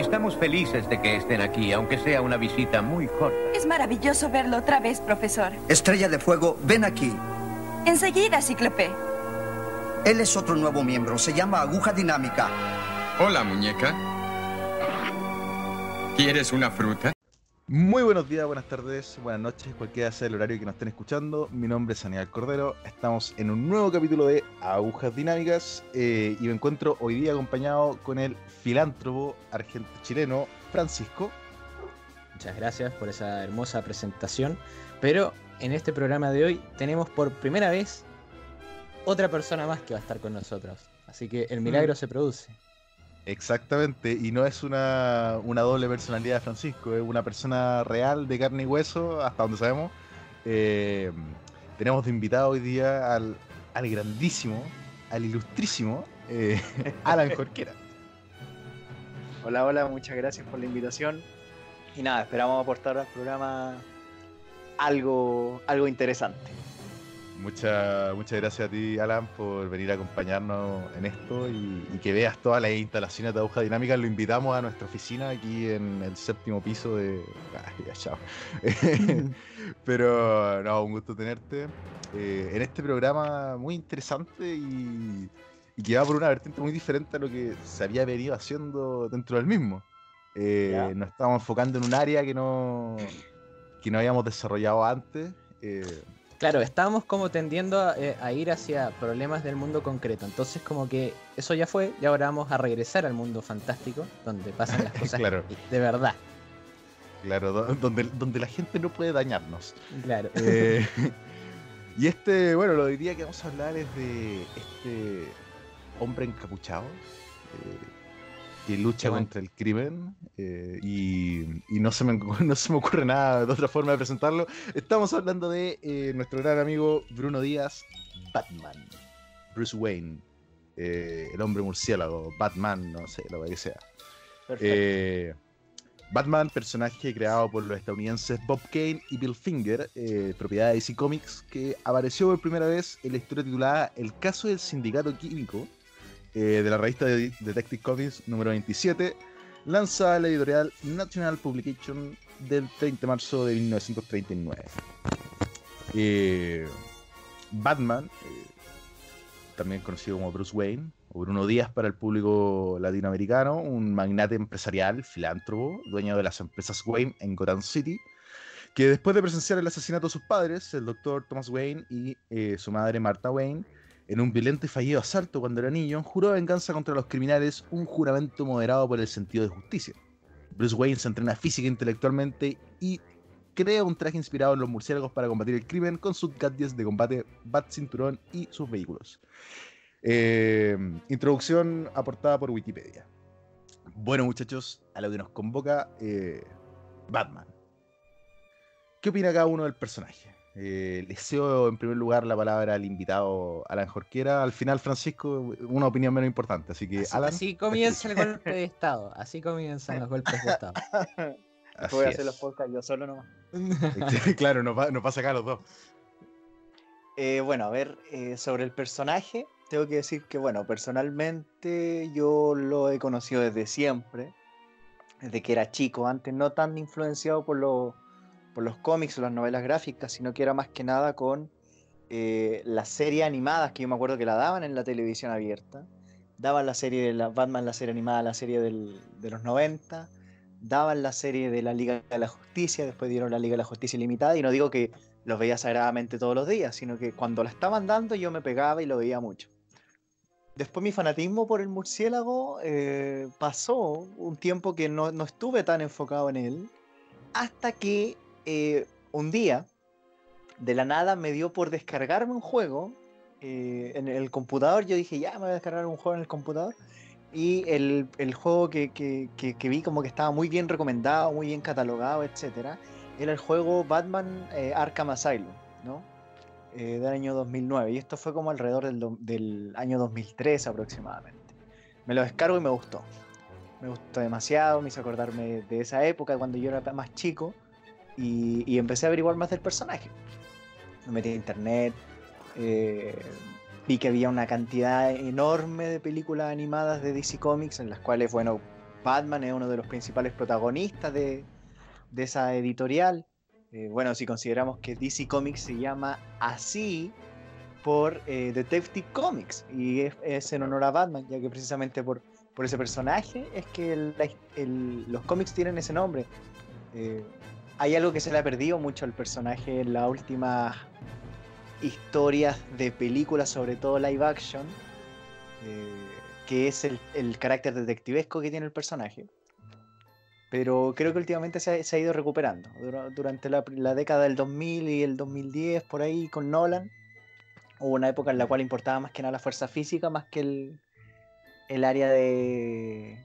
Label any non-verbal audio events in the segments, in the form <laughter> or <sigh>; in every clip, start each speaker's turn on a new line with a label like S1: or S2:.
S1: Estamos felices de que estén aquí, aunque sea una visita muy corta.
S2: Es maravilloso verlo otra vez, profesor.
S3: Estrella de Fuego, ven aquí.
S2: Enseguida, Cíclope.
S3: Él es otro nuevo miembro, se llama Aguja Dinámica.
S4: Hola, muñeca. ¿Quieres una fruta?
S5: Muy buenos días, buenas tardes, buenas noches, cualquiera sea el horario que nos estén escuchando. Mi nombre es Aníbal Cordero, estamos en un nuevo capítulo de Agujas Dinámicas eh, y me encuentro hoy día acompañado con el filántropo argento-chileno Francisco.
S6: Muchas gracias por esa hermosa presentación, pero en este programa de hoy tenemos por primera vez otra persona más que va a estar con nosotros, así que el milagro se produce.
S5: Exactamente, y no es una, una doble personalidad de Francisco, es una persona real de carne y hueso, hasta donde sabemos. Eh, tenemos de invitado hoy día al, al grandísimo, al ilustrísimo eh, <laughs> Alan <laughs> Jorquera.
S7: Hola, hola, muchas gracias por la invitación. Y nada, esperamos aportar al programa algo, algo interesante.
S5: Muchas muchas gracias a ti, Alan, por venir a acompañarnos en esto y, y que veas todas las instalaciones de aguja dinámica. Lo invitamos a nuestra oficina aquí en el séptimo piso de. Ay, ya, chao. <laughs> Pero no, un gusto tenerte eh, en este programa muy interesante y, y que va por una vertiente muy diferente a lo que se había venido haciendo dentro del mismo. Eh, nos estamos enfocando en un área que no, que no habíamos desarrollado antes. eh,
S6: Claro, estábamos como tendiendo a, eh, a ir hacia problemas del mundo concreto, entonces como que eso ya fue y ahora vamos a regresar al mundo fantástico, donde pasan las <laughs> cosas
S5: Claro.
S6: de verdad.
S5: Claro, do- donde, donde la gente no puede dañarnos.
S6: Claro.
S5: Eh, <laughs> y este, bueno, lo diría que vamos a hablar es de este hombre encapuchado eh, que lucha
S6: bueno.
S5: contra el crimen eh, y, y no, se me, <laughs> no se me ocurre nada de otra forma de presentarlo. Estamos hablando de eh, nuestro gran amigo Bruno Díaz, Batman, Bruce Wayne, eh, el hombre murciélago, Batman, no sé, lo que sea.
S7: Perfecto.
S5: Batman, personaje creado por los estadounidenses Bob Kane y Bill Finger, propiedad de DC Comics, que apareció por primera vez en la historia titulada El caso del sindicato químico eh, de la revista de Detective Comics número 27, lanzada la editorial National Publication del 30 de marzo de 1939. Eh, Batman, eh, también conocido como Bruce Wayne, o Bruno Díaz para el público latinoamericano, un magnate empresarial, filántropo, dueño de las empresas Wayne en Gotham City, que después de presenciar el asesinato de sus padres, el doctor Thomas Wayne y su madre Martha Wayne, en un violento y fallido asalto cuando era niño, juró venganza contra los criminales, un juramento moderado por el sentido de justicia. Bruce Wayne se entrena física e intelectualmente y crea un traje inspirado en los murciélagos para combatir el crimen con sus gadgets de combate, bat cinturón y sus vehículos. Eh, introducción aportada por Wikipedia. Bueno, muchachos, a lo que nos convoca eh, Batman. ¿Qué opina cada uno del personaje? Eh, le cedo en primer lugar la palabra al invitado Alan Jorquera. Al final, Francisco, una opinión menos importante. Así que,
S6: Así,
S5: Alan.
S6: así comienza el golpe de Estado, así comienzan los golpes de Estado. <laughs>
S5: así
S7: Voy a
S5: es.
S7: hacer los podcasts yo solo nomás. <laughs>
S5: claro, nos va, nos va a sacar a los dos.
S7: Eh, bueno, a ver, eh, sobre el personaje, tengo que decir que, bueno, personalmente yo lo he conocido desde siempre, desde que era chico, antes no tan influenciado por, lo- por los cómics o las novelas gráficas, sino que era más que nada con eh, las series animadas que yo me acuerdo que la daban en la televisión abierta. Daban la serie de la Batman, la serie animada, la serie de los 90. Daban la serie de la Liga de la Justicia, después dieron la Liga de la Justicia Ilimitada, y no digo que los veía sagradamente todos los días, sino que cuando la estaban dando yo me pegaba y lo veía mucho. Después mi fanatismo por el murciélago eh, pasó un tiempo que no, no estuve tan enfocado en él, hasta que eh, un día, de la nada, me dio por descargarme un juego eh, en el computador. Yo dije, ya me voy a descargar un juego en el computador. Y el, el juego que, que- que- vi como que estaba muy bien recomendado, muy bien catalogado, etcétera, era el juego Batman eh, Arkham Asylum, ¿no? Del año 2009. Y esto fue como alrededor del, del año 2003 aproximadamente. Me lo descargo y me gustó. Me gustó demasiado, me hizo acordarme de esa época cuando yo era más chico y, y empecé a averiguar más del personaje. Me metí a internet, eh, vi que había una cantidad enorme de películas animadas de DC Comics en las cuales, bueno, Batman es uno de los principales protagonistas de, esa editorial. Eh, bueno, si consideramos que DC Comics se llama así por eh, Detective Comics y es, en honor a Batman, ya que precisamente por, ese personaje es que los cómics tienen ese nombre. Hay algo que se le ha perdido mucho al personaje en las últimas historias de películas, sobre todo live action, eh, que es el, carácter detectivesco que tiene el personaje. Pero creo que últimamente se ha, ido recuperando. Dura- Durante la, la década del 2000 y el 2010, por ahí con Nolan, hubo una época en la cual importaba más que nada la fuerza física, más que el, el área de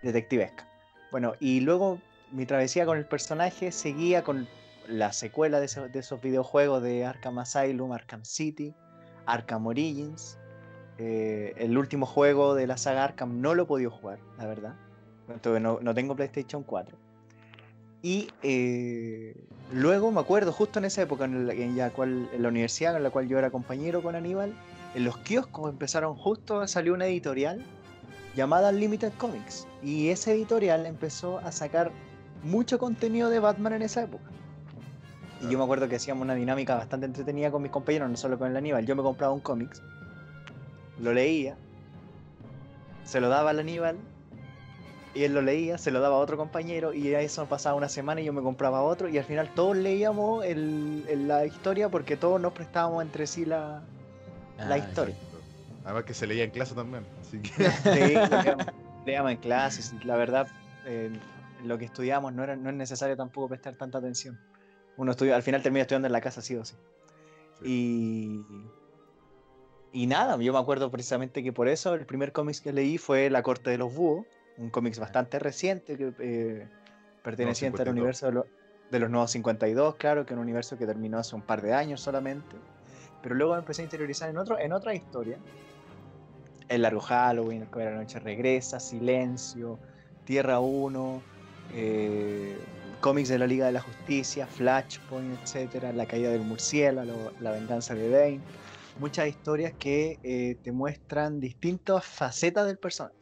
S7: detectivesca. Bueno, y luego mi travesía con el personaje seguía con la secuela de, esos- de esos videojuegos de Arkham Asylum, Arkham City, Arkham Origins. Eh, el último juego de la saga Arkham no lo he podido jugar, la verdad. Entonces no, no tengo PlayStation 4. Y eh, luego me acuerdo, justo en esa época en la, en cual, en la universidad en la cual yo era compañero con Aníbal, en los kioscos empezaron justo a salir una editorial llamada Limited Comics. Y esa editorial empezó a sacar mucho contenido de Batman en esa época. Y yo me acuerdo que hacíamos una dinámica bastante entretenida con mis compañeros, no solo con el Aníbal. Yo me compraba un cómics, lo leía, se lo daba al Aníbal, y él lo leía, se lo daba a otro compañero, y eso pasaba una semana y yo me compraba otro, y al final todos leíamos el- el- la historia porque todos nos prestábamos entre sí la, la
S6: Ah,
S7: historia.
S5: Además que se leía en clase también. Así que
S7: Sí, <laughs> leíamos, leíamos en clases. y La verdad, eh, lo que estudiamos no, era, no es necesario tampoco prestar tanta atención. Uno estudia, al final termina estudiando en la casa sí o sí. Y, y nada, yo me acuerdo precisamente que por eso el primer cómic que leí fue La Corte de los Búhos, un cómic bastante reciente que eh, perteneciente al
S5: 52.
S7: universo de, lo- de los Nuevos 52, claro, que es un universo que terminó hace un par de años solamente. Pero luego me empecé a interiorizar en, otro, en otra historia. El largo Halloween, El de la Noche regresa, Silencio, Tierra 1, eh, cómics de la Liga de la Justicia, Flashpoint, etcétera, La caída del murciélago, La venganza de Bane. Muchas historias que eh, te muestran distintas facetas del personaje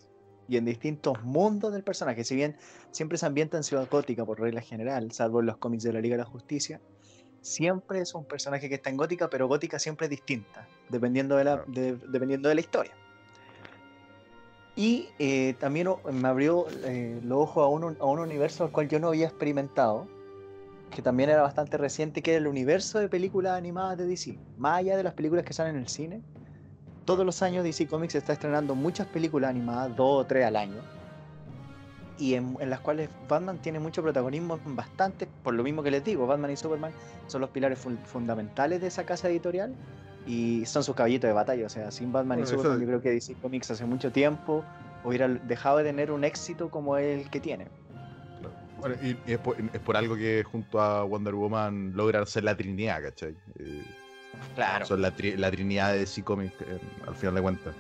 S7: y en distintos mundos del personaje. Si bien siempre se ambienta en Ciudad Gótica por regla general, salvo en los cómics de la Liga de la Justicia, siempre es un personaje que está en Gótica, pero Gótica siempre es distinta, dependiendo de la, de- dependiendo de la historia. Y eh, también me abrió eh, los ojos a un, a un universo al cual yo no había experimentado, que también era bastante reciente, que era el universo de películas animadas de DC. Más allá de las películas que salen en el cine, todos los años DC Comics está estrenando muchas películas animadas, dos o tres al año, y en, en las cuales Batman tiene mucho protagonismo, bastante, por lo mismo que les digo, Batman y Superman son los pilares fun- fundamentales de esa casa editorial y son sus caballitos de batalla. O sea, sin Batman
S5: Bueno,
S7: y
S5: eso-
S7: Superman, yo creo que DC Comics hace mucho tiempo hubiera dejado de tener un éxito como el que tiene.
S5: Bueno, y, y es, por, es por algo que junto a Wonder Woman logran ser la Trinidad, ¿cachai? Eh,
S7: Claro.
S5: Son la, tri- la Trinidad de DC Comics, eh, al final de cuentas.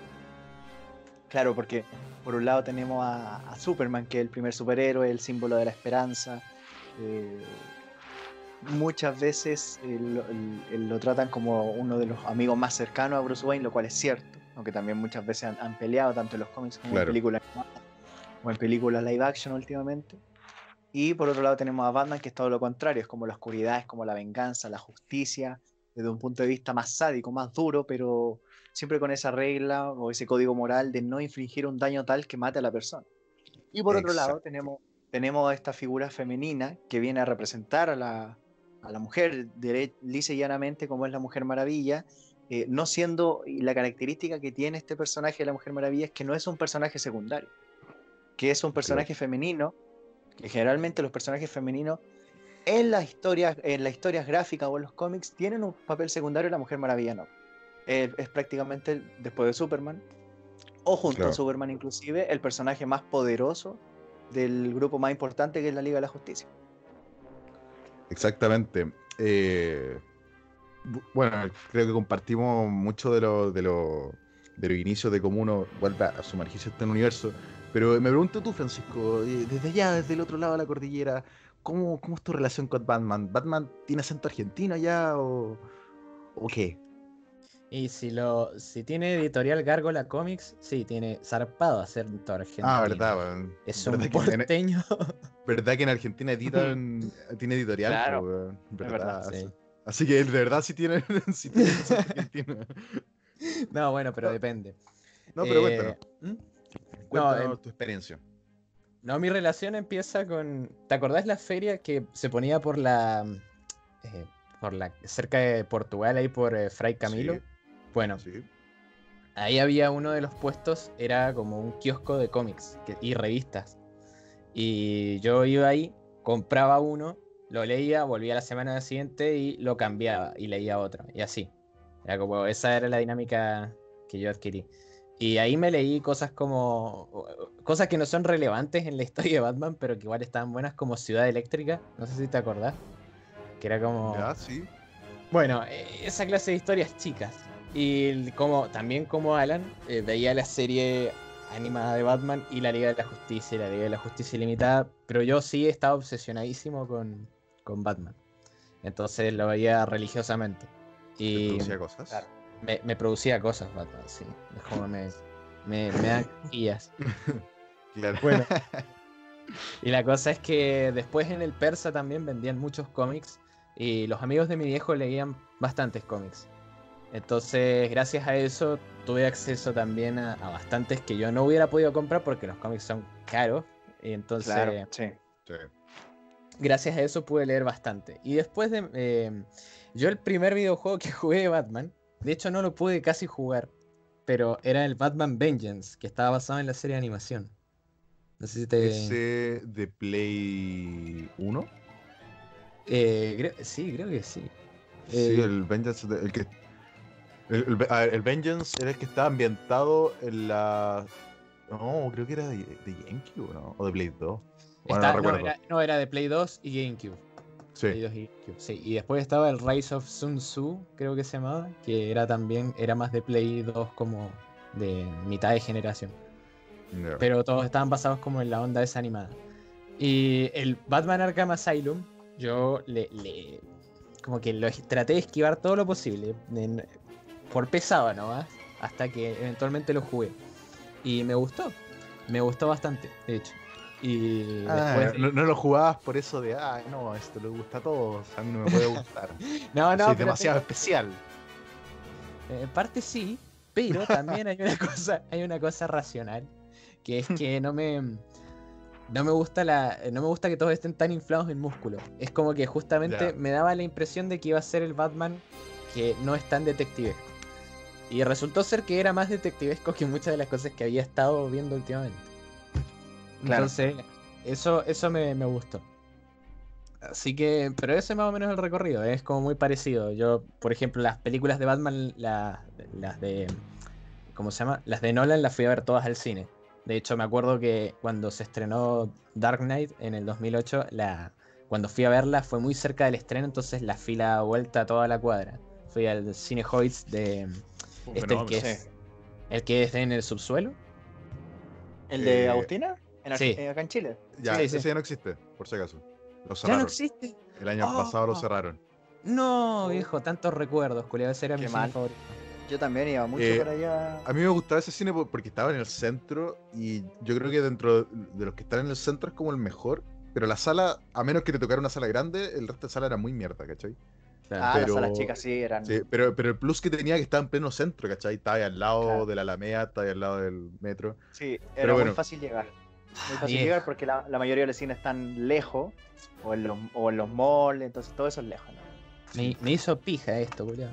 S7: Claro, porque por un lado tenemos a, a Superman, que es el primer superhéroe, el símbolo de la esperanza. eh, muchas veces eh, lo, tratan como uno de los amigos más cercanos a Bruce Wayne, lo cual es cierto, aunque también muchas veces han, han peleado tanto en los cómics como
S5: Claro.
S7: en películas o en películas live action últimamente. Y por otro lado tenemos a Batman, que es todo lo contrario, es como la oscuridad, es como la venganza, la justicia, desde un punto de vista más sádico, más duro, pero siempre con esa regla o ese código moral de no infligir un daño tal que mate a la persona. Y por otro lado
S5: Exacto.
S7: tenemos, tenemos a esta figura femenina que viene a representar a la, a la mujer lisa y llanamente como es la Mujer Maravilla, eh, no siendo, la característica que tiene este personaje de la Mujer Maravilla es que no es un personaje secundario, que es un personaje femenino, que generalmente los personajes femeninos en las historias, en las historias gráficas o en los cómics tienen un papel secundario la Mujer Maravilla no. Eh, es prácticamente después de Superman, o junto
S5: Claro.
S7: a Superman inclusive, el personaje más poderoso del grupo más importante que es la Liga de la Justicia.
S5: Exactamente. Eh, bu- bueno, creo que compartimos mucho de los de lo, de los inicios de cómo uno vuelve a sumergirse en este universo. Pero me pregunto tú, Francisco, eh, desde allá, desde el otro lado de la cordillera, ¿cómo, cómo es tu relación con Batman? ¿Batman tiene acento argentino allá o, o qué?
S6: Y si lo si tiene editorial Gárgola Comics, sí, tiene zarpado acento argentino.
S5: Ah, verdad, weón.
S6: Es
S5: ¿Verdad
S6: un
S5: que
S6: porteño. <laughs>
S5: ¿Verdad que en Argentina editan, <laughs> tiene editorial?
S7: Claro,
S5: weón?
S7: verdad,
S5: Así-
S6: sí.
S5: Así que de verdad sí tiene, <laughs> sí argentino. <laughs>
S6: No, bueno, pero depende.
S5: No, pero
S6: Eh,
S5: cuéntanos.
S6: ¿hmm?
S5: Cuéntanos tu experiencia.
S6: No, mi relación empieza con. ¿Te acordás la feria que se ponía por la. eh, por la. cerca de Portugal, ahí por eh, Fray Camilo?
S5: Sí,
S6: Bueno,
S5: sí.
S6: ahí había uno de los puestos, era como un kiosco de cómics que- y revistas. Y yo iba ahí, compraba uno, lo leía, volvía la semana siguiente y lo cambiaba y leía otro. Y así. Era como, esa era la dinámica que yo adquirí. Y ahí me leí cosas como. Cosas que no son relevantes en la historia de Batman, pero que igual estaban buenas, como Ciudad Eléctrica. No sé si te acordás. Que era como.
S5: Ya, sí.
S6: Bueno, eh, esa clase de historias chicas. Y como también como Alan, eh, veía la serie animada de Batman y la Liga de la Justicia y la Liga de la Justicia Ilimitada, pero yo sí estaba obsesionadísimo con, con Batman. Entonces lo veía religiosamente.
S5: Te
S6: Y
S5: producía cosas.
S7: Claro.
S6: me, me producía cosas Batman, sí. Es como me, me, me dan cosquillas. <laughs>
S5: Claro.
S6: Bueno. <laughs> Y la cosa es que después en el Persa también vendían muchos cómics y los amigos de mi viejo leían bastantes cómics. Entonces, gracias a eso, tuve acceso también a, a bastantes que yo no hubiera podido comprar porque los cómics son caros. Y entonces,
S7: Claro, sí.
S5: Sí.
S6: gracias a eso pude leer bastante. Y después de... eh, yo el primer videojuego que <laughs> jugué de Batman, de hecho no lo pude casi jugar, pero era el Batman Vengeance, que estaba basado en la serie de animación. No sé si te...
S5: Ese de Play 1.
S6: Eh, creo- sí, creo que sí.
S5: Sí,
S6: Eh,
S5: el Vengeance. de- El, que, el, el- Vengeance era el que estaba ambientado en la. No, creo que era de, de GameCube, ¿no? O de Play 2. Bueno,
S6: está-
S5: no recuerdo.
S6: era, no, era de Play 2 y GameCube. Play
S5: Sí.
S6: 2 y GameCube, sí. Y después estaba el Rise of Sun Tzu, creo que se llamaba, que era también, era más de Play 2 como de mitad de generación. Pero todos estaban basados como en la onda esa animada. Y el Batman Arkham Asylum, yo le, le- como que lo traté de esquivar todo lo posible. Por pesado nomás. Hasta que eventualmente lo jugué. Y me gustó. Me gustó bastante, de hecho. Y
S5: Ah,
S6: después
S5: no, no lo jugabas por eso de, ah, no, esto le gusta a todos, a mí no me puede <laughs> gustar.
S6: No, no,
S5: Soy demasiado especial.
S6: Eh, En parte sí, pero también hay una <laughs> cosa, hay una cosa racional, que es que no me no me gusta la no me gusta que todos estén tan inflados en músculo. Es como que justamente me daba la impresión de que iba a ser el Batman que no es tan detectivesco. Y resultó ser que era más detectivesco que muchas de las cosas que había estado viendo últimamente.
S7: Claro.
S6: Entonces, eso, eso me, me gustó. Así que, pero ese más o menos el recorrido, es como muy parecido. Yo, por ejemplo, las películas de Batman, la- las de. ¿Cómo se llama? Las de Nolan las fui a ver todas al cine. De hecho, me acuerdo que cuando se estrenó Dark Knight en el 2008, la, cuando fui a verla fue muy cerca del estreno, entonces la fila vuelta a toda la cuadra. Fui al cine Hoyts de. Este, el, que
S7: sí.
S6: es, el que es en el subsuelo.
S7: ¿El de
S5: Eh,
S7: Agustina? En
S6: sí.
S7: eh, acá en Chile.
S5: Ya,
S6: Sí,
S5: ese
S6: sí.
S5: ya no existe, por si acaso. Lo
S6: Ya no existe.
S5: El año
S6: Oh.
S5: pasado lo cerraron.
S6: No, viejo, tantos recuerdos, culiado. Ese era
S7: Qué
S6: mi cine
S7: mal.
S6: favorito.
S7: Yo también iba mucho
S5: Eh,
S7: para allá.
S5: A mí me gustaba ese cine por- porque estaba en el centro y yo creo que dentro de los que están en el centro es como el mejor. Pero la sala, a menos que te tocara una sala grande, el resto de sala era muy mierda, ¿cachai?
S6: Claro.
S7: Ah,
S5: pero-
S7: las salas chicas sí eran.
S5: Sí, pero, pero el plus que tenía que estaba en pleno centro, ¿cachai? Estaba ahí al lado
S7: Claro.
S5: de la Alameda, estaba ahí al lado del metro.
S7: Sí, era
S5: Pero
S7: muy
S5: bueno.
S7: fácil llegar. Muy fácil
S6: Viejo.
S7: llegar porque la, la mayoría de los cines están lejos o en los, o en los malls, entonces todo eso es lejos. ¿no?
S6: Me, me hizo pija esto, culiado.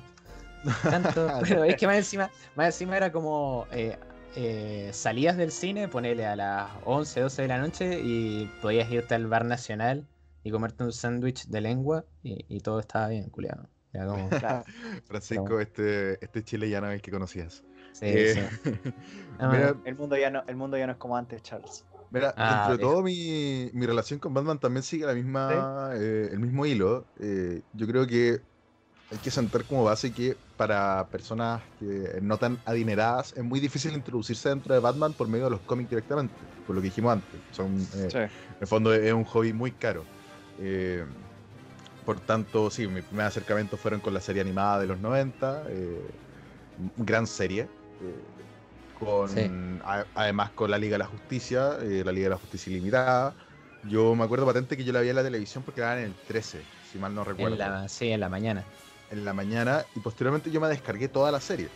S6: <laughs> Tanto, <laughs> pero es que más encima, más encima era como eh, eh, salías del cine, ponele a las 11, 12 de la noche y podías irte al bar nacional y comerte un sándwich de lengua y, y todo estaba bien, culiado. Era como, <laughs>
S7: Claro. <laughs>
S5: Francisco,
S6: Pero-
S5: este, este Chile ya no es el que conocías.
S6: sí,
S5: Eh,
S6: sí. <laughs>
S5: Mira,
S7: El mundo ya no, el mundo ya no es como antes, Charles.
S5: Mira,
S6: Ah,
S5: dentro de todo mi, mi relación con Batman también sigue la misma, eh, el mismo hilo. Eh, yo creo que hay que sentar como base que para personas que no tan adineradas es muy difícil introducirse dentro de Batman por medio de los cómics directamente, por lo que dijimos antes. Son, eh,
S7: Sí.
S5: En el fondo es un hobby muy caro. Eh, por tanto, sí, mis primeros acercamientos fueron con la serie animada de los 90. eh, gran serie. eh, con,
S6: Sí.
S5: a- además con la Liga de la Justicia, la Liga de la Justicia Ilimitada. Yo me acuerdo patente que yo la vi en la televisión porque la daban en el 13, si mal no recuerdo
S6: En la, sí, en la mañana.
S5: en la mañana y posteriormente yo me descargué toda la serie.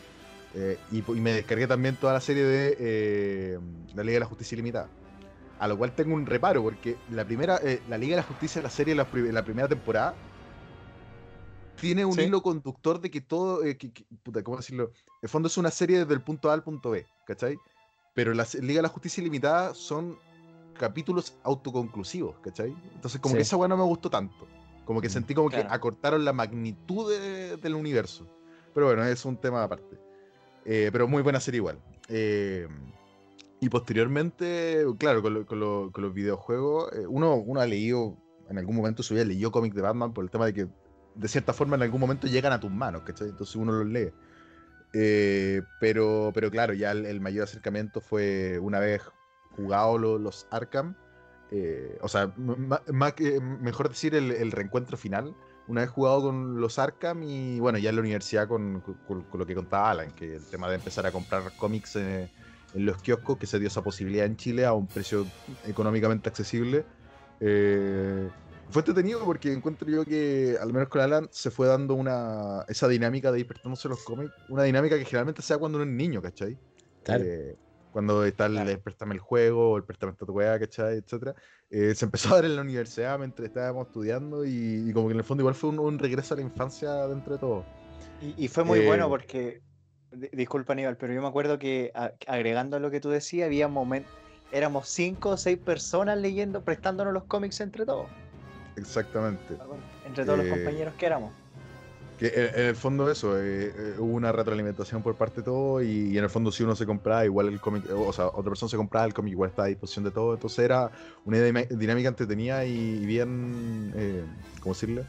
S5: Eh, y, y me descargué también toda la serie de eh, la Liga de la Justicia Ilimitada. A lo cual tengo un reparo porque la primera, eh, la Liga de la Justicia, la serie, la, la primera temporada, tiene un
S7: Sí.
S5: hilo conductor de que todo, eh, que- que- puta, ¿cómo decirlo? En el fondo es una serie desde el punto A al punto B, ¿cachai? Pero la Liga de la Justicia Ilimitada son capítulos autoconclusivos, ¿cachai? Entonces como que esa weá no me gustó tanto. Como que
S6: Mm,
S5: sentí como que acortaron la magnitud de- del universo. Pero bueno, es un tema aparte. Eh, pero muy buena serie igual. Eh, y posteriormente, claro, con, lo- con con los videojuegos, eh, uno, uno ha leído, en algún momento su vida leyó cómics de Batman por el tema de que, de cierta forma, en algún momento llegan a tus manos, ¿cachai? Entonces uno los lee. Eh, pero, pero claro, ya el, mayor acercamiento fue una vez jugado lo- los Arkham. eh, o sea, mejor decir el, el reencuentro final. Una vez jugado con los Arkham y bueno, ya en la universidad con, con- con lo que contaba Alan, que el tema de empezar a comprar cómics eh, en los kioscos, que se dio esa posibilidad en Chile a un precio económicamente accesible. eh, fue entretenido porque encuentro yo que, al menos con Alan, se fue dando una esa dinámica de ir prestándose los cómics, una dinámica que generalmente se da cuando uno es niño, ¿cachai?
S6: Claro.
S5: Eh, cuando está el,
S7: Claro.
S5: el préstame el juego, el préstame esta weá, ¿cachai? Etcétera. Eh, se empezó a dar en la universidad mientras estábamos estudiando y, y como que en el fondo igual fue un, un regreso a la infancia dentro de todo.
S7: Y, y fue muy
S5: Eh,
S7: bueno porque, disculpa Aníbal, pero yo me acuerdo que a- agregando a lo que tú decías, había momentos, éramos cinco o seis personas leyendo, prestándonos los cómics entre todos,
S5: Exactamente.
S7: entre todos
S5: Eh,
S7: los compañeros que éramos.
S5: Que en, el fondo eso, eh, eh, hubo una retroalimentación por parte de todo y, y en el fondo si uno se compraba igual el cómic, eh, o sea, otra persona se compraba el cómic igual estaba a disposición de todo, entonces era una dinámica entretenida y, y bien, eh, ¿cómo decirlo?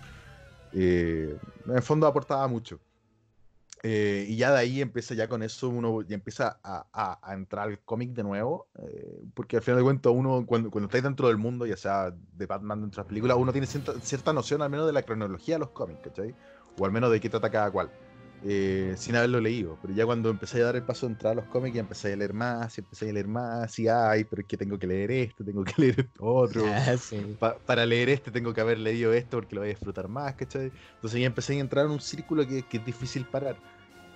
S5: Eh, en el fondo aportaba mucho. Eh, y ya de ahí empieza ya con eso, uno ya empieza a, entrar al cómic de nuevo, eh, porque al final de cuentas uno cuando, cuando estáis dentro del mundo, ya sea de Batman dentro de las películas, uno tiene cierta, cierta noción al menos de la cronología de los cómics, ¿cachai? O al menos de qué trata cada cual, eh, sin haberlo leído. Pero ya cuando empecé a dar el paso de entrar a los cómics, ya empecé a leer más, y empecé a leer más, y ay, pero es que tengo que leer esto, tengo que <laughs> leer esto otro.
S6: Ah, sí.
S5: Pa- para leer este tengo que haber leído esto porque lo voy a disfrutar más, ¿cachai? Entonces ya empecé a entrar en un círculo que, que es difícil parar.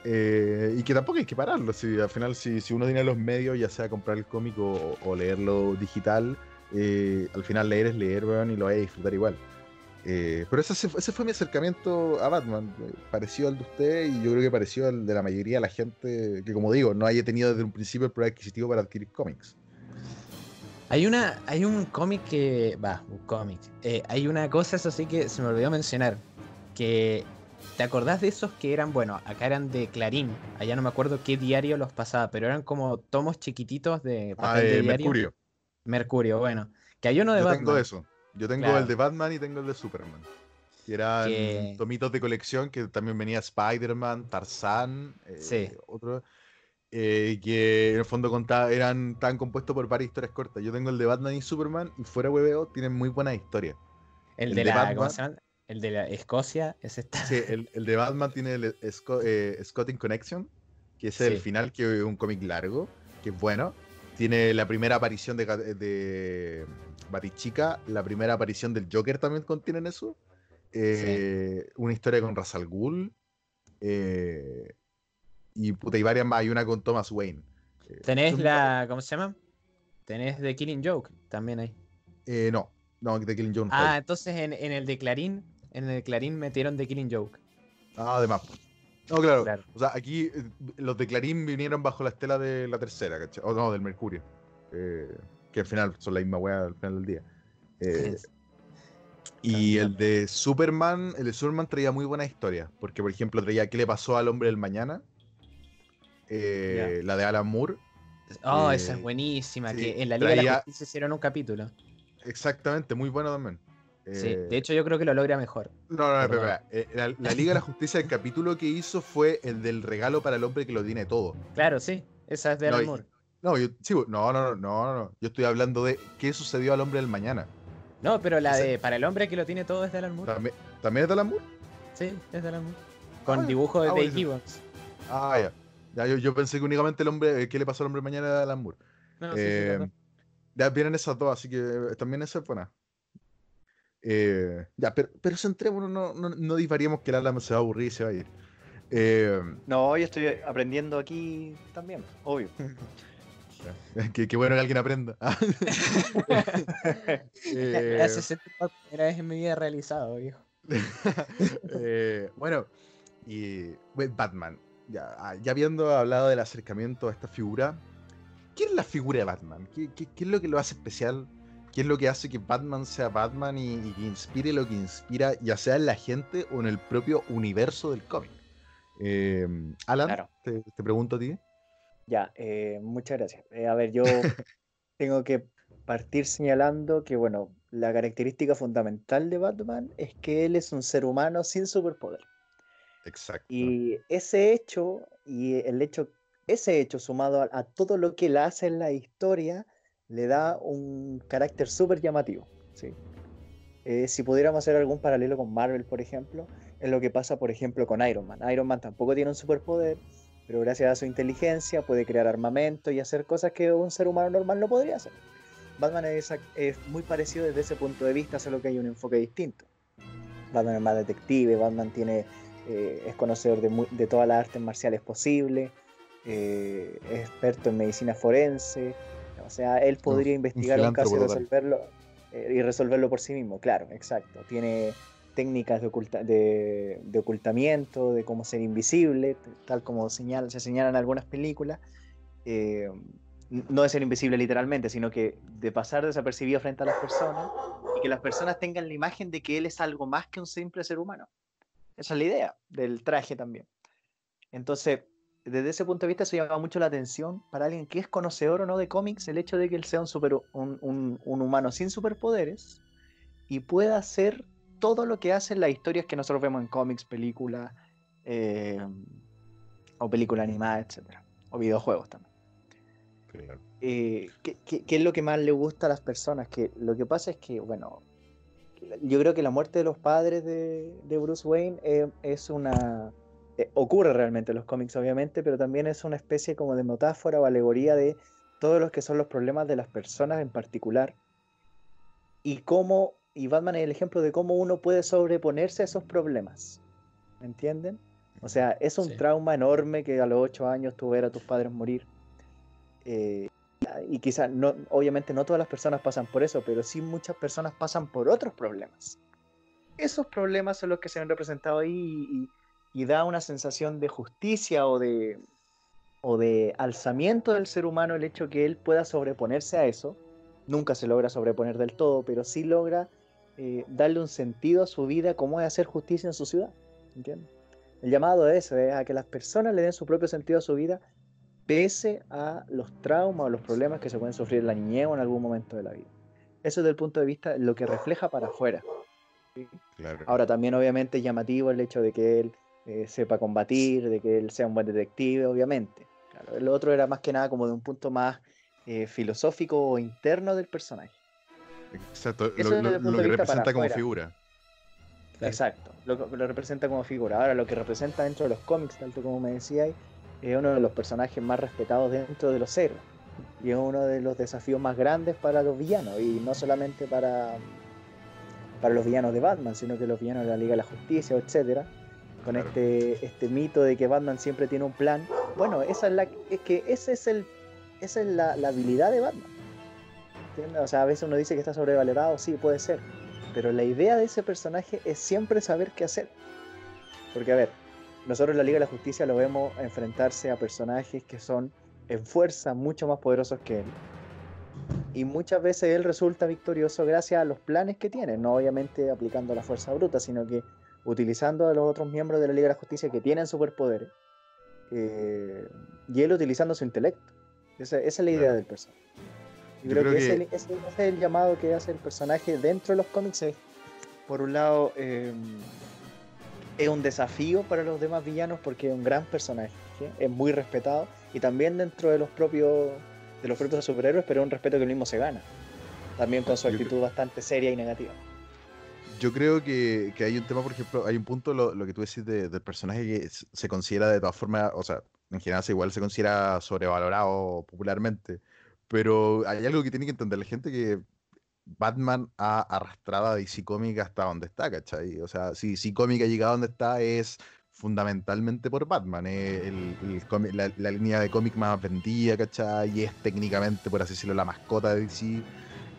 S5: Eh, y que tampoco hay que pararlo. Si, al final, si, si uno tiene los medios, ya sea comprar el cómic o, o leerlo digital, eh, al final leer es leer, weón, y lo vais a disfrutar igual. Eh, pero ese, ese fue mi acercamiento a Batman. eh, Pareció al de usted y yo creo que pareció al de la mayoría de la gente que, como digo, no haya tenido desde un principio el poder adquisitivo para adquirir cómics.
S6: Hay una, hay un cómic que, va, un cómic. Eh, hay una cosa, eso sí que se me olvidó mencionar, que ¿te acordás de esos que eran, bueno, acá eran de Clarín, allá no me acuerdo qué diario los pasaba, pero eran como tomos chiquititos de
S5: Ah,
S6: papel de
S5: eh,
S6: diario.
S5: Mercurio.
S6: Mercurio, bueno. Que hay uno de
S5: Yo
S6: Batman.
S5: tengo eso. Yo tengo
S6: Claro.
S5: el de Batman y tengo el de Superman. Que eran
S6: Que-
S5: tomitos de colección que también venía Spider-Man, Tarzán, eh,
S6: Sí.
S5: otro. eh, que en el fondo contaba, eran tan compuestos por varias historias cortas. Yo tengo el de Batman y Superman y fuera hueveo tienen muy buena historia.
S6: El,
S5: el
S6: de
S5: de
S6: la, ¿cómo
S5: Batman.
S6: se llama? El de la Escocia, ese está.
S5: Sí, el, el de Batman tiene el Sco- eh, Scotting Connection, que es el
S6: Sí.
S5: final, que es un cómic largo, que es bueno. Tiene la primera aparición de Batichica, la primera aparición del Joker también contienen eso. Eh, Una historia con Ra's al Ghul. eh, y, puta, y varias más. Hay una con Thomas Wayne. Eh,
S6: Tenés la. ¿Cómo se llama? Tenés The Killing Joke también ahí.
S5: Eh, no, no, de Killing Joke.
S6: Ah, entonces en, en el de Clarín, en el de Clarín metieron The Killing Joke.
S5: Ah, además. No, claro.
S6: Claro.
S5: O sea, aquí los de Clarín vinieron bajo la estela de la tercera, ¿cachai? O no, del Mercurio. eh, que al final son la misma weá al final del día. Eh, y el de Superman, el de Superman traía muy buenas historias. Porque, por ejemplo, traía ¿Qué le pasó al hombre del mañana? Eh, La de Alan Moore.
S6: Oh,
S5: Eh,
S6: esa es buenísima.
S5: sí,
S6: que en la Liga de la
S5: traía-
S6: Justicia hicieron un capítulo.
S5: Exactamente, muy bueno también.
S6: Sí, de hecho yo creo que lo logra mejor.
S5: No, no, no. Eh, La, la Liga de la Justicia, el capítulo que hizo fue el del regalo para el hombre que lo tiene todo. <laughs>
S6: Claro, sí. Esa es de Alan Moore.
S5: No, yo, sí, no, no, no, no, no, no. Yo estoy hablando de qué sucedió al hombre del mañana.
S6: No, pero la de Para el hombre que lo tiene todo es de Alan Moore.
S5: ¿También, ¿también es de Alan Moore?
S6: Sí, es de Alan Moore. Con
S5: Ah,
S6: dibujo de
S5: ah,
S6: Dave. Gibbons.
S5: Ah, ya. Ya, yo, yo pensé que únicamente el hombre, eh, ¿qué le pasó al hombre mañana de Alan Moore?
S6: No, sí, sí,
S5: Eh, ya vienen esas dos, así que eh, también esa es buena. Eh, ya, pero, pero centrémonos, no, no, no divariemos que el Alan se va a aburrir y se va a ir. Eh,
S7: No, yo estoy aprendiendo aquí también, obvio. <laughs>
S5: qué, <laughs> qué bueno que alguien aprenda. <laughs> Eh,
S6: por primera vez en mi vida realizado, viejo. <laughs>
S5: Eh, bueno, y Batman. Ya, ah, ya habiendo hablado del acercamiento a esta figura, ¿qué es la figura de Batman? ¿Qué, qué- qué es lo que lo hace especial? ¿Qué es lo que hace que Batman sea Batman y, y que inspire lo que inspira, ya sea en la gente o en el propio universo del cómic? Eh, Alan,
S7: Claro.
S5: te, te pregunto a ti.
S7: Ya, eh, muchas gracias. Eh, a ver, yo <laughs> tengo que partir señalando que, bueno, la característica fundamental de Batman es que él es un ser humano sin superpoder.
S5: Exacto.
S7: Y ese hecho, y el hecho, ese hecho sumado a, a todo lo que él hace en la historia, le da un carácter súper llamativo. ¿sí? Eh, si pudiéramos hacer algún paralelo con Marvel, por ejemplo, es lo que pasa, por ejemplo, con Iron Man. Iron Man tampoco tiene un superpoder, pero gracias a su inteligencia puede crear armamento y hacer cosas que un ser humano normal no podría hacer. Batman es, es muy parecido desde ese punto de vista, solo que hay un enfoque distinto. Batman es más detective, Batman tiene, eh, es conocedor de, de todas las artes marciales posibles, eh, es experto en medicina forense, o sea, él podría investigar un caso y resolverlo, eh, y resolverlo por sí mismo, claro, exacto. Tiene técnicas de, oculta- de, de ocultamiento, de cómo ser invisible, tal como señal, se señalan en algunas películas. eh, no de ser invisible literalmente, sino que de pasar desapercibido frente a las personas y que las personas tengan la imagen de que él es algo más que un simple ser humano. Esa es la idea del traje también. Entonces, desde ese punto de vista, eso llama mucho la atención para alguien que es conocedor o no de cómics, el hecho de que él sea un, super, un, un- un humano sin superpoderes y pueda hacer todo lo que hacen las historias que nosotros vemos en cómics, películas eh, o películas animadas, etcétera, o videojuegos también.
S5: Claro.
S7: Eh, ¿qué, qué, qué es lo que más le gusta a las personas? Que lo que pasa es que, bueno, yo creo que la muerte de los padres de, de Bruce Wayne eh, es una... eh, ocurre realmente en los cómics, obviamente, pero también es una especie como de metáfora o alegoría de todos los que son los problemas de las personas en particular y cómo, y Batman es el ejemplo de cómo uno puede sobreponerse a esos problemas. ¿Me entienden? O sea, es un
S6: Sí.
S7: trauma enorme que a los ocho años tú ver a tus padres morir. Eh, y quizás, no, obviamente no todas las personas pasan por eso, pero sí muchas personas pasan por otros problemas. Esos problemas son los que se han representado ahí y, y- y da una sensación de justicia o de, o de alzamiento del ser humano el hecho que él pueda sobreponerse a eso. Nunca se logra sobreponer del todo, pero sí logra eh, darle un sentido a su vida como es hacer justicia en su ciudad. ¿entiendes? El llamado es es a que las personas le den su propio sentido a su vida pese a los traumas o los problemas que se pueden sufrir en la niñez o en algún momento de la vida. Eso desde el punto de vista lo que refleja para afuera.
S5: Claro.
S7: Ahora también obviamente es llamativo el hecho de que él eh, sepa combatir, de que él sea un buen detective, obviamente. Claro, el otro era más que nada como de un punto más eh, filosófico o interno del personaje.
S5: Exacto.
S7: eso
S5: Lo, que representa como
S7: afuera.
S5: figura.
S6: Claro.
S7: Exacto, lo, lo representa como figura. Ahora lo que representa dentro de los cómics, tanto como me decíais, es uno de los personajes más respetados dentro de los héroes. Y es uno de los desafíos más grandes para los villanos, y no solamente para, para los villanos de Batman, sino que los villanos de la Liga de la Justicia, etcétera, con
S5: Claro.
S7: este, este mito de que Batman siempre tiene un plan. Bueno, esa es la es que ese es el esa es la, la habilidad de Batman. ¿Entiendes? O sea, a veces uno dice que está sobrevalorado, sí, puede ser. Pero la idea de ese personaje es siempre saber qué hacer. Porque, a ver, nosotros en la Liga de la Justicia lo vemos enfrentarse a personajes que son en fuerza mucho más poderosos que él. Y muchas veces él resulta victorioso gracias a los planes que tiene, no obviamente aplicando la fuerza bruta, sino que utilizando a los otros miembros de la Liga de la Justicia que tienen superpoderes eh, y él utilizando su intelecto. Esa, esa es la idea del personaje. Yo, creo,
S5: creo
S7: que, ese
S5: que-
S7: es el- ese, ese es el llamado que hace el personaje dentro de los cómics. Es, por un lado, eh, es un desafío para los demás villanos porque es un gran personaje, ¿sí? es muy respetado y también dentro de los propios de los propios superhéroes, pero es un respeto que él mismo se gana. También con su actitud bastante seria y negativa.
S5: Yo creo que, que hay un tema, por ejemplo, hay un punto, lo, lo que tú decís de- del personaje que se considera de todas formas, o sea, en general se- igual se considera sobrevalorado popularmente. Pero hay algo que tiene que entender la gente que Batman ha arrastrado a DC Comics hasta donde está, ¿cachai? O sea, si DC Comics ha llegado a donde está es fundamentalmente por Batman. Es el- la, la línea de cómic más vendida, ¿cachai? Y es técnicamente, por así decirlo, la mascota de DC.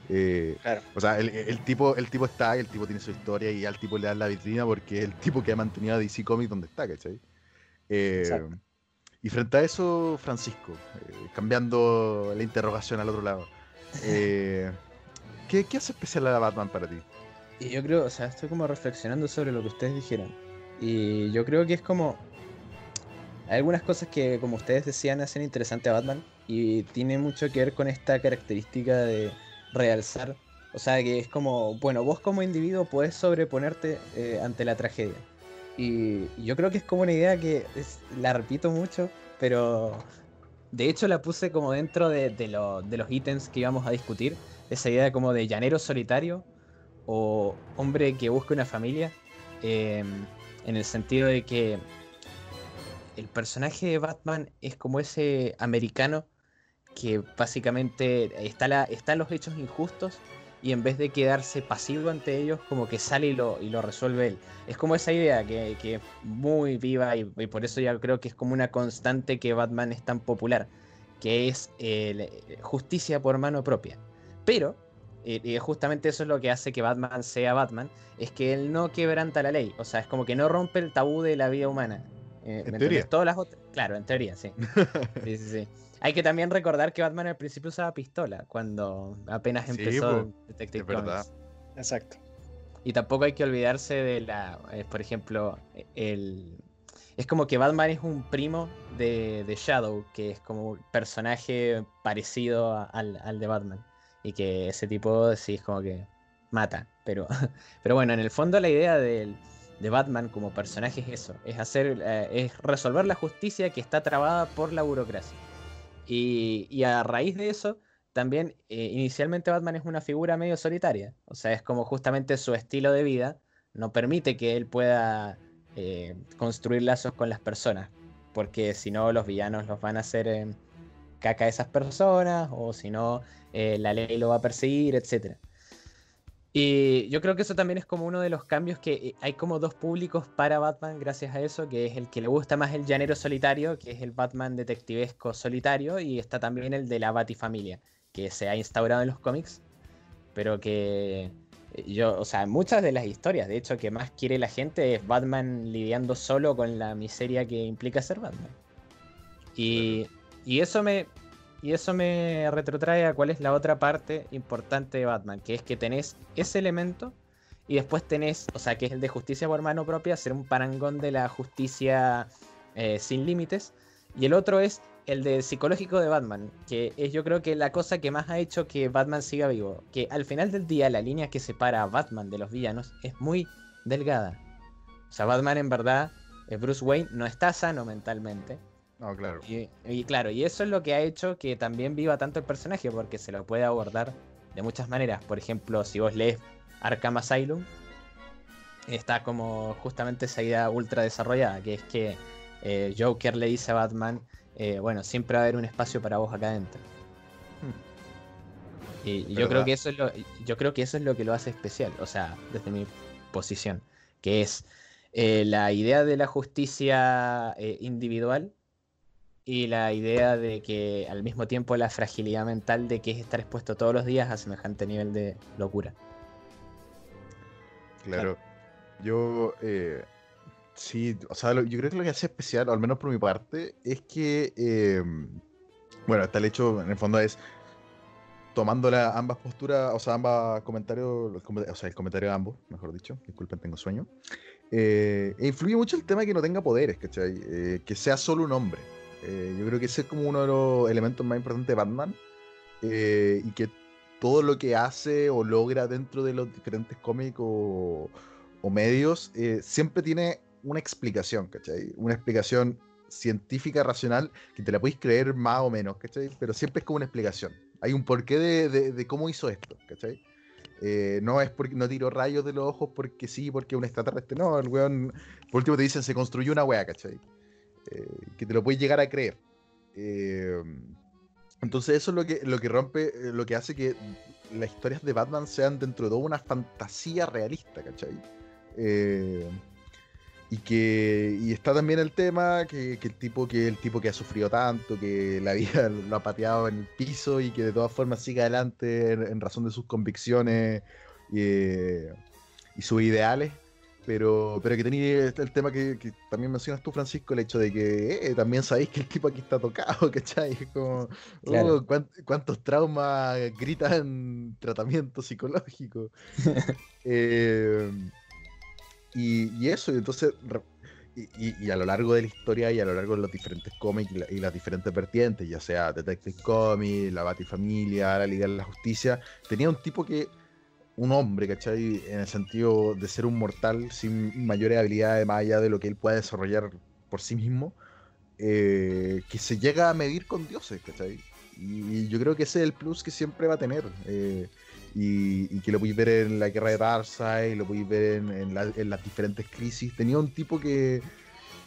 S5: Eh,
S7: Claro.
S5: o sea, el, el tipo, el tipo está, y el tipo tiene su historia y al tipo le dan la vitrina porque es el tipo que ha mantenido a DC Comics donde está, ¿cachai? Eh,
S7: Exacto.
S5: Y frente a eso, Francisco, eh, cambiando la interrogación al otro lado, eh, <laughs> ¿qué, qué hace especial a Batman para ti?
S6: Y yo creo, o sea, estoy como reflexionando sobre lo que ustedes dijeron. Y yo creo que es como. Hay algunas cosas que, como ustedes decían, hacen interesante a Batman. Y tiene mucho que ver con esta característica de realzar. O sea, que es como, bueno, vos como individuo puedes sobreponerte eh, ante la tragedia. Y yo creo que es como una idea que la repito mucho, pero de hecho la puse como dentro de, de de los ítems que íbamos a discutir. Esa idea como de llanero solitario o hombre que busca una familia, eh, en el sentido de que el personaje de Batman es como ese americano que básicamente está, la, están los hechos injustos y en vez de quedarse pasivo ante ellos, como que sale y lo, y lo resuelve él. Es como esa idea que, que es muy viva y, y por eso ya creo que es como una constante que Batman es tan popular, que es el- justicia por mano propia. Pero, eh, y justamente eso es lo que hace que Batman sea Batman, es que él no quebranta la ley, o sea, es como que no rompe el tabú de la vida humana. Eh,
S5: En
S6: ¿me
S5: teoría.
S6: Todas las otras, claro, en teoría, sí. <laughs> Sí, sí, sí. Hay que también recordar que Batman al principio usaba pistola cuando apenas
S5: Sí,
S6: empezó
S5: po,
S6: Detective
S5: es verdad.
S7: Exacto.
S6: Y tampoco hay que olvidarse de la, eh, por ejemplo, el... Es como que Batman es un primo de, de Shadow, que es como un personaje parecido a- al, al de Batman. Y que ese tipo sí es como que mata. Pero, <laughs> pero bueno, en el fondo la idea del- de Batman como personaje es eso. Es hacer, eh, es resolver la justicia que está trabada por la burocracia. Y, a raíz de eso, también eh, inicialmente Batman es una figura medio solitaria. O sea, es como justamente su estilo de vida no permite que él pueda eh, construir lazos con las personas. Porque si no, los villanos los van a hacer eh, caca a esas personas, o si no, la ley lo va a perseguir, etc. Y yo creo que eso también es como uno de los cambios que eh, hay como dos públicos para Batman gracias a eso, que es el que le gusta más el llanero solitario, que es el Batman detectivesco solitario, y está también el de la Batifamilia, que se ha instaurado en los cómics, pero que eh, yo, o sea, muchas de las historias, de hecho, que más quiere la gente es Batman lidiando solo con la miseria que implica ser Batman. Y, y eso me, y eso me retrotrae a cuál es la otra parte importante de Batman, que es que tenés ese elemento y después tenés, o sea, que es el de justicia por mano propia, ser un parangón de la justicia eh, sin límites. Y el otro es el de psicológico de Batman, que es yo creo que la cosa que más ha hecho que Batman siga vivo. Que al final del día la línea que separa a Batman de los villanos es muy delgada. O sea, Batman en verdad, eh, Bruce Wayne no está sano mentalmente.
S5: No, claro.
S6: Y, y claro, y eso es lo que ha hecho que también viva tanto el personaje, porque se lo puede abordar de muchas maneras. Por ejemplo, si vos lees Arkham Asylum, está como justamente esa idea ultra desarrollada, que es que eh, Joker le dice a Batman, eh, bueno, siempre va a haber un espacio para vos acá adentro. Y, y yo creo que eso es lo, yo creo que eso es lo que lo hace especial, o sea, desde mi posición, que es eh, la idea de la justicia individual y la idea de que al mismo tiempo la fragilidad mental de que es estar expuesto todos los días a semejante nivel de locura.
S5: Claro. Yo, eh, sí, o sea, lo- yo creo que lo que hace especial, o al menos por mi parte, es que, eh, bueno, está el hecho, en el fondo es tomando la- ambas posturas, o sea, ambas comentarios, o sea, el comentario de ambos, mejor dicho, disculpen, tengo sueño. Eh, e influye mucho el tema de que no tenga poderes, ¿cachai? Eh, que sea solo un hombre. Eh, yo creo que ese es como uno de los elementos más importantes de Batman. eh, y que todo lo que hace o logra dentro de los diferentes cómics o, o medios eh, siempre tiene una explicación, ¿cachai? Una explicación científica, racional, que te la podéis creer más o menos, ¿cachai? Pero siempre es como una explicación. Hay un porqué de, de- de cómo hizo esto, ¿cachai? Eh, no es porque no tiró rayos de los ojos porque sí, porque un extraterrestre. No, el weón, por último te dicen, se construyó una wea, ¿cachai? Que te lo puedes llegar a creer. Eh, entonces eso es lo que, lo que rompe, eh, lo que hace que las historias de Batman sean dentro de toda una fantasía realista, ¿cachai? Eh, y que y está también el tema que, que el tipo que el tipo que ha sufrido tanto, que la vida <laughs> lo ha pateado en el piso y que de todas formas sigue adelante en, en razón de sus convicciones eh, y sus ideales. Pero, pero que tenía el tema que, que también mencionas tú, Francisco, el hecho de que eh, también sabéis que el tipo aquí está tocado, <laughs> ¿cachai? Es como,
S6: Claro.
S5: cuán- cuántos traumas gritan tratamiento psicológico. <laughs> Eh, y, y eso, y entonces, y, y- y a lo largo de la historia y a lo largo de los diferentes cómics y, la- y las diferentes vertientes, ya sea Detective Comics, la Batifamilia, la Liga de la Justicia, tenía un tipo que, un hombre, ¿cachai? En el sentido de ser un mortal sin mayores habilidades más allá de lo que él pueda desarrollar por sí mismo, eh, que se llega a medir con dioses, ¿cachai? Y yo creo que ese es el plus que siempre va a tener. eh, y, y que lo podéis ver en la guerra de Darkseid, lo podéis ver en, en la- en las diferentes crisis. Tenía un tipo que,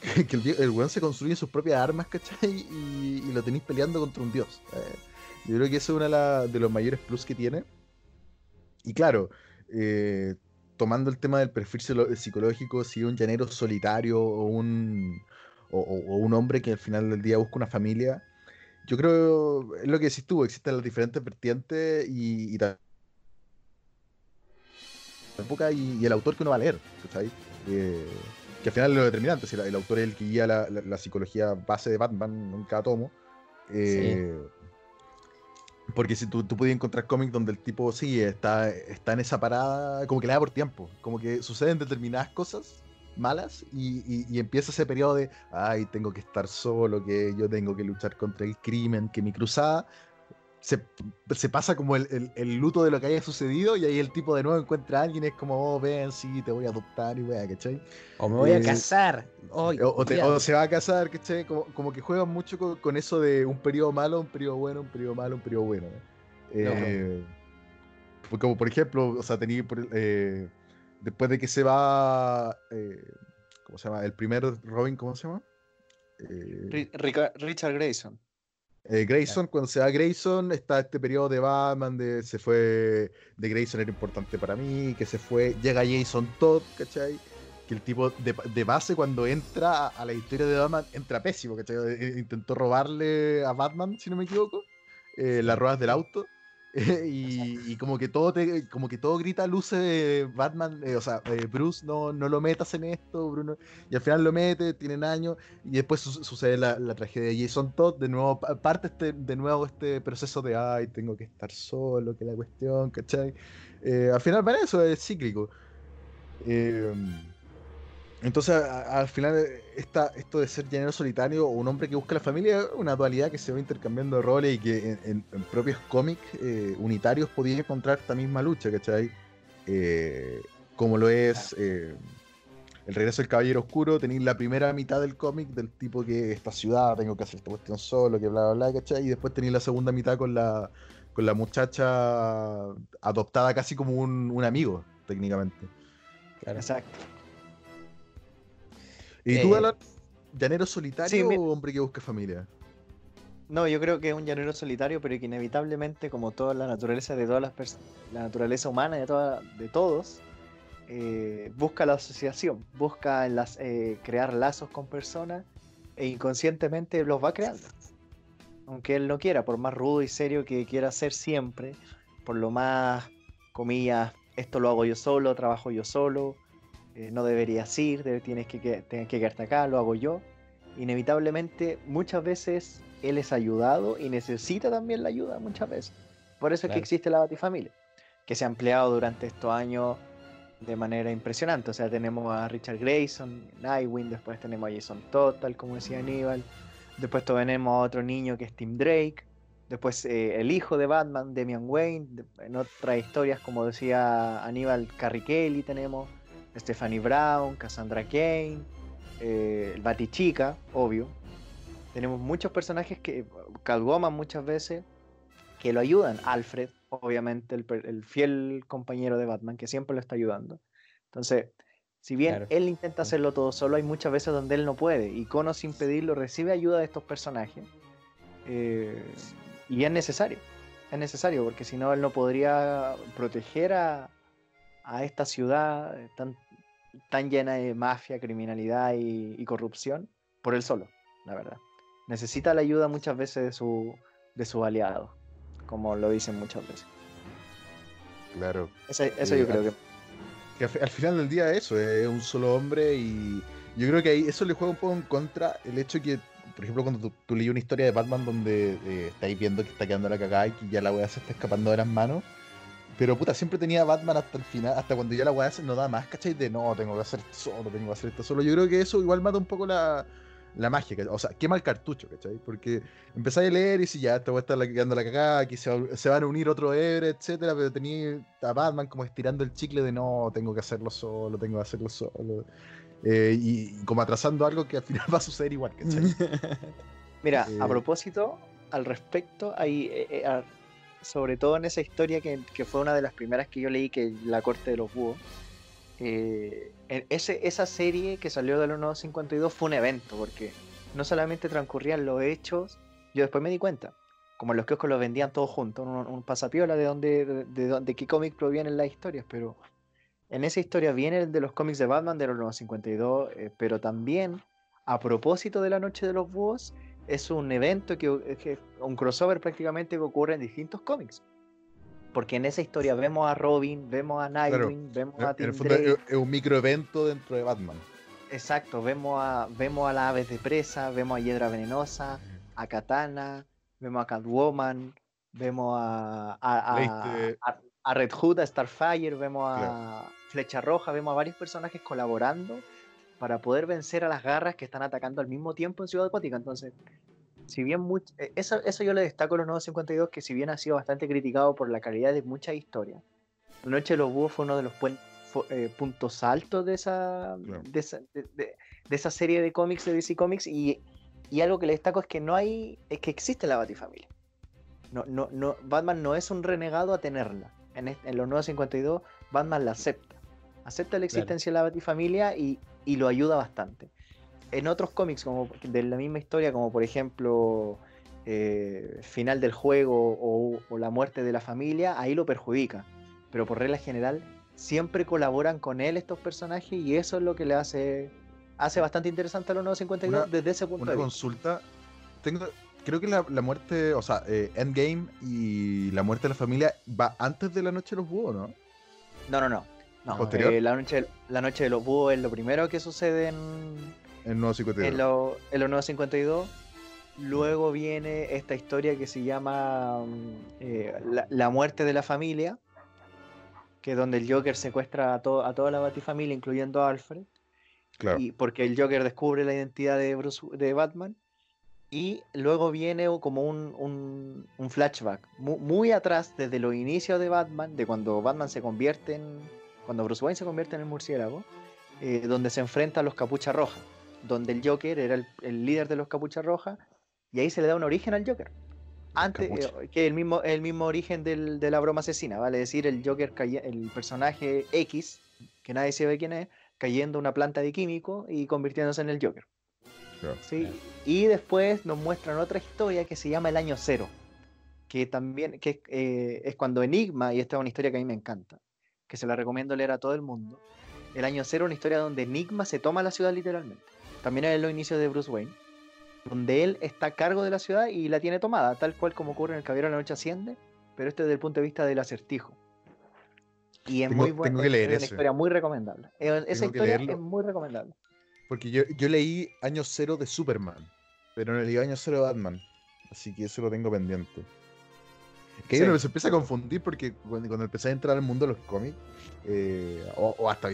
S5: <laughs> que el, el weón se construye sus propias armas, ¿cachai? Y, y lo tenéis peleando contra un dios. eh. yo creo que eso es uno de, de los mayores plus que tiene. Y claro, eh, tomando el tema del perfil psicológico, si un llanero solitario o un, o, un hombre que al final del día busca una familia, yo creo, es lo que decís tú, existen las diferentes vertientes y, y época y, y el autor que uno va a leer. Eh, que al final es lo determinante, si el autor es el que guía la, la- la psicología base de Batman en cada tomo. eh, Porque si tú, tú podías encontrar cómics donde el tipo sí está, está en esa parada, como que le da por tiempo, como que suceden determinadas cosas malas y, y- y empieza ese periodo de, ay, tengo que estar solo, que yo tengo que luchar contra el crimen, que mi cruzada se, se pasa como el, el- el luto de lo que haya sucedido y ahí el tipo de nuevo encuentra a alguien y es como, oh, ven, sí, te voy a adoptar y wea, ¿cachai?
S6: O me voy a
S5: Eh,
S6: casar.
S5: O, o te-
S6: cuidado.
S5: o se va a casar, ¿cachai? Como, como que juegan mucho con, con eso de un periodo malo, un periodo bueno, un periodo malo, un periodo bueno. Eh, pues como por ejemplo, o sea, tenía eh, después de que se va, eh, ¿cómo se llama? El primer Robin, ¿cómo se llama? Eh,
S7: Richard Grayson.
S5: Eh, Grayson, cuando se va Grayson, está este periodo de Batman, de se fue, de Grayson era importante para mí, que se fue, llega Jason Todd, ¿cachai? Que el tipo de, de base cuando entra a, a la historia de Batman, entra pésimo, ¿cachai? Eh, Intentó robarle a Batman, si no me equivoco, eh, las ruedas del auto. <laughs> y, y como que todo te, como que todo grita luces de Batman, eh, o sea, eh, Bruce, no, no lo metas en esto, Bruno. Y al final lo mete, tienen años, y después su- sucede la, la tragedia de Jason Todd, de nuevo, pa- parte este, de nuevo este proceso de, ay, tengo que estar solo, que la cuestión, ¿cachai? Eh, al final para eso es cíclico. Eh, entonces, a- al final, eh, esta, esto de ser llanero solitario o un hombre que busca la familia es una dualidad que se va intercambiando de roles y que en, en- en propios cómics eh, unitarios podía encontrar esta misma lucha, ¿cachai? Eh, como lo es eh, El regreso del Caballero Oscuro, tenéis la primera mitad del cómic del tipo que esta ciudad, tengo que hacer esta cuestión solo, que bla, bla, bla, ¿cachai? Y después tenéis la segunda mitad con la, con la muchacha adoptada casi como un, un amigo, técnicamente.
S6: Claro.
S7: Exacto.
S5: ¿Y tú,
S6: Eh,
S5: Alan? ¿Llanero solitario
S7: sí, mi-
S5: o hombre que busca familia?
S7: No, yo creo que es un llanero solitario, pero que inevitablemente, como toda la naturaleza de todas las pers- la naturaleza humana de, toda, de todos, eh, busca la asociación, busca las, eh, crear lazos con personas e inconscientemente los va creando. Aunque él no quiera, por más rudo y serio que quiera ser siempre, por lo más, comillas, esto lo hago yo solo, trabajo yo solo, eh, no deberías ir, debe- tienes que, que, tienes que quedarte acá, lo hago yo inevitablemente muchas veces él es ayudado y necesita también la ayuda muchas veces. Por eso es que existe la Batifamilia, que se ha empleado durante estos años de manera impresionante. O sea, tenemos a Richard Grayson, Nightwing, después tenemos a Jason Todd, tal como decía Aníbal. Después tenemos a otro niño que es Tim Drake. Después eh, el hijo de Batman, Damian Wayne. De- En otras historias, como decía Aníbal, Carrie Kelly tenemos. Stephanie Brown, Cassandra Kane, eh, el Batichica, obvio. Tenemos muchos personajes que, Catwoman muchas veces, que lo ayudan. Alfred, obviamente, el, fiel compañero de Batman, que siempre lo está ayudando. Entonces, Si bien
S6: Claro.
S7: él intenta hacerlo todo solo, hay muchas veces donde él no puede. Y Kono sin pedirlo recibe ayuda de estos personajes. eh, y es necesario. Es necesario, porque si no, él no podría proteger a, a esta ciudad eh, tan, tan llena de mafia, criminalidad y, y corrupción por él solo, la verdad. Necesita la ayuda muchas veces de su, de sus aliados, como lo dicen muchas veces.
S5: Claro.
S7: Eso, eso
S5: Eh,
S7: yo creo que...
S5: Que al, fi- al final del día eso, es un solo hombre y yo creo que ahí eso le juega un poco en contra el hecho que, por ejemplo, cuando tú, tú leí una historia de Batman donde eh, estáis viendo que está quedando la cagada y que ya la weá se está escapando de las manos, pero puta, siempre tenía Batman hasta el final, hasta cuando ya la weá no da más, ¿cachai? De no, tengo que hacer esto solo, tengo que hacer esto solo. Yo creo que eso igual mata un poco la, la magia, ¿cachai? o sea, quema el cartucho, ¿cachai? Porque empezáis a leer y si ya esta weá está la- quedando la cagada, aquí se, va- se van a unir otro héroe, etcétera, pero tenía a Batman como estirando el chicle de no, tengo que hacerlo solo, tengo que hacerlo solo. Eh, y, y como atrasando algo que al final <laughs> va a suceder igual, ¿cachai? <laughs>
S7: Mira, a
S5: Eh,
S7: propósito, al respecto, hay, eh, eh, a- sobre todo en esa historia que, que fue una de las primeras que yo leí, que es La Corte de los Búhos, eh, ese, esa serie que salió de los nuevos 52 fue un evento, porque no solamente transcurrían los hechos, yo después me di cuenta, como los kioscos los vendían todos juntos, un, un pasapiola de dónde, de, de dónde- qué cómic provienen las historias, pero en esa historia viene el de los cómics de Batman de los nuevos 52, eh, pero también, a propósito de la Noche de los Búhos, es un evento que, que un crossover prácticamente que ocurre en distintos cómics. Porque en esa historia vemos a Robin, vemos a Nightwing, vemos
S5: En,
S7: a
S5: en
S7: Tim
S5: el fondo
S7: Drake,
S5: es, un microevento dentro de Batman.
S7: exacto, vemos a, vemos a las aves de presa, vemos a Hiedra Venenosa, a Katana, vemos a Catwoman, vemos a, a, a- a- a Red Hood, a Starfire, vemos a
S5: Claro.
S7: Flecha Roja, vemos a varios personajes colaborando para poder vencer a las garras que están atacando al mismo tiempo en Ciudad Gótica. Entonces, si bien eh, eso, eso yo le destaco a los nuevos 52, que si bien ha sido bastante criticado por la calidad de muchas historias, La Noche de los Búhos fue uno de los puen- fu- eh, puntos altos de esa,
S5: Claro.
S7: de, esa, de- de- de esa serie de cómics de DC Comics y, y algo que le destaco es que no hay, es que existe la Batifamilia. No, no, no, Batman no es un renegado a tenerla. En, en los nuevos 52, Batman la acepta. Acepta la existencia de la Batifamilia y, y lo ayuda bastante. En otros cómics como de la misma historia, como por ejemplo eh, Final del Juego o, o La Muerte de la Familia, ahí lo perjudica. Pero por regla general, siempre colaboran con él estos personajes y eso es lo que le hace, hace bastante interesante a los nuevos 52
S5: Una-
S7: desde ese punto
S5: Una
S7: de vista.
S5: consulta. Tengo, creo que la, la muerte, o sea, eh, Endgame y la muerte de la familia va antes de la noche de los búhos, ¿no?
S7: No, no, no. No.
S5: ¿Posterior?
S7: eh, la, noche, la Noche de los Búhos es lo primero que sucede en,
S5: En Nuevo 52.
S7: en, lo- en los nuevos 52. Luego viene esta historia que se llama mm, eh, la, la muerte de la familia, que es donde el Joker secuestra a, to- a toda la Batifamilia, incluyendo a Alfred,
S5: Claro.
S7: y porque el Joker descubre la identidad de, Bruce, de Batman. Y luego viene como un, un- un flashback mu- muy, atrás, desde los inicios de Batman, de cuando Batman se convierte en. Cuando Bruce Wayne se convierte en el murciélago, eh, donde se enfrenta a los Capucha Roja, donde el Joker era el, el líder de los Capucha Roja, y ahí se le da un origen al Joker. Antes, eh, que el mismo, el mismo origen del- de la broma asesina, vale decir, el Joker, el personaje X, que nadie sabe quién es, cayendo a una planta de químico y convirtiéndose en el Joker. ¿sí? Y después nos muestran otra historia que se llama El Año Cero, que también que, eh, es cuando Enigma, y esta es una historia que a mí me encanta, que se la recomiendo leer a todo el mundo. El Año Cero es una historia donde Enigma se toma la ciudad literalmente. También es los inicios de Bruce Wayne, donde él está a cargo de la ciudad y la tiene tomada, tal cual como ocurre en El Caballero de la Noche Asciende, pero este desde el punto de vista del acertijo. Y es
S5: Tengo-
S7: muy buena,
S5: tengo que leer
S7: es una historia muy recomendable. Eh, Esa historia
S5: leerlo.
S7: es muy recomendable.
S5: Porque yo, yo leí Año Cero de Superman, pero no leí Año Cero de Batman. Así que eso lo tengo pendiente. Que ahí
S7: Sí.
S5: uno se empieza a confundir porque cuando, cuando empecé a entrar al mundo de los cómics, eh, o, o hasta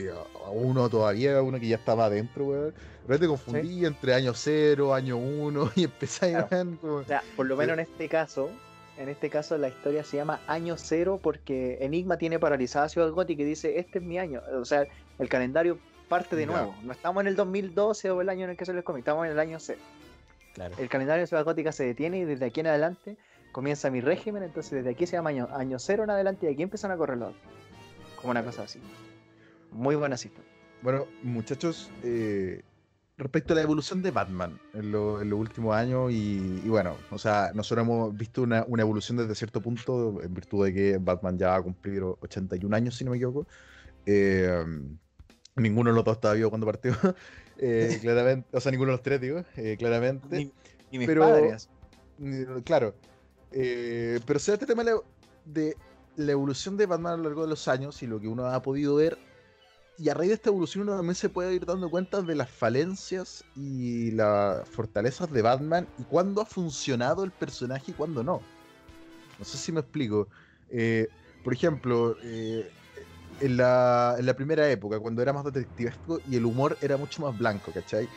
S5: uno todavía, uno que ya estaba adentro, weón. Pero te confundí entre año cero, año uno, <laughs> y empecé a como-
S7: O sea, por lo menos en este caso, en este caso la historia se llama Año Cero porque Enigma tiene paralizada Ciudad Gótica y dice, este es mi año. O sea, el calendario parte de nuevo. No estamos en el 2012 o el año en el que sale el cómic, estamos en el año cero.
S6: Claro.
S7: El calendario de Ciudad Gótica se detiene y desde aquí en adelante comienza mi régimen, entonces desde aquí se llama año, año cero en adelante y aquí empiezan a correr los. Como una cosa así. Muy buena cita.
S5: bueno, muchachos, eh, respecto a la evolución de Batman en, lo- en los últimos años y, y bueno, o sea, nosotros hemos visto una, una evolución desde cierto punto en virtud de que Batman ya va a cumplir 81 años, si no me equivoco. Eh, ninguno de los dos estaba vivo cuando partió, <laughs> eh, <laughs> claramente, o sea, ninguno de los tres, digo, eh, claramente.
S7: Ni, ni mis
S5: pero-
S7: padres.
S5: Claro. Eh, pero se da este tema de la evolución de Batman a lo largo de los años y lo que uno ha podido ver. Y a raíz de esta evolución uno también se puede ir dando cuenta de las falencias y las fortalezas de Batman y cuándo ha funcionado el personaje y cuándo no. No sé si me explico. Eh, por ejemplo, eh, en, la, en la primera época, cuando era más detectivesco y el humor era mucho más blanco, ¿cachai?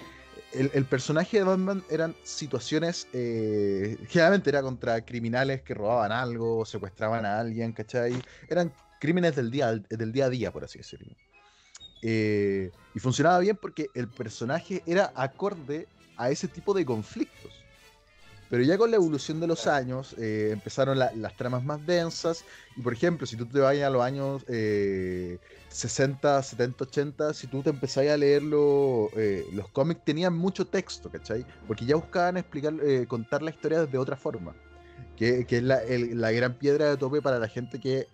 S5: El, personaje de Batman eran situaciones, eh, generalmente era contra criminales que robaban algo, secuestraban a alguien, ¿cachai? Eran crímenes del día, del día a día, por así decirlo. Eh, y funcionaba bien porque el personaje era acorde a ese tipo de conflictos. Pero ya con la evolución de los años eh, empezaron la- las tramas más densas. Y por ejemplo, si tú te vas a los años eh, 60, 70, 80, si tú te empezás a leer lo- eh, los cómics, tenían mucho texto, ¿cachai? Porque ya buscaban explicar, eh, contar la historia de otra forma. Que, que es la, la gran piedra de tope para la gente que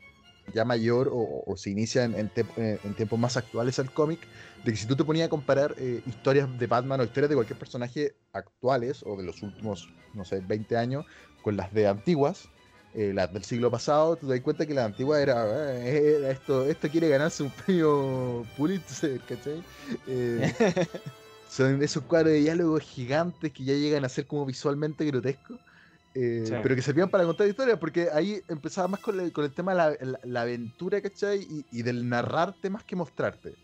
S5: ya mayor o, o se inicia en, en tep- eh, en tiempos más actuales al cómic, de que si tú te ponías a comparar eh, historias de Batman o historias de cualquier personaje actuales o de los últimos, no sé, 20 años, con las de antiguas, eh, las del siglo pasado, te das cuenta que la antigua era, eh, era esto, esto quiere ganarse un premio Pulitzer, ¿cachai? Eh, <laughs> son esos cuadros de diálogo gigantes que ya llegan a ser como visualmente grotescos. Eh,
S7: Sí.
S5: Pero que servían para contar historias, porque ahí empezaba más con el, con el tema de la, la- la aventura, ¿cachai? Y, y del narrarte más que mostrarte.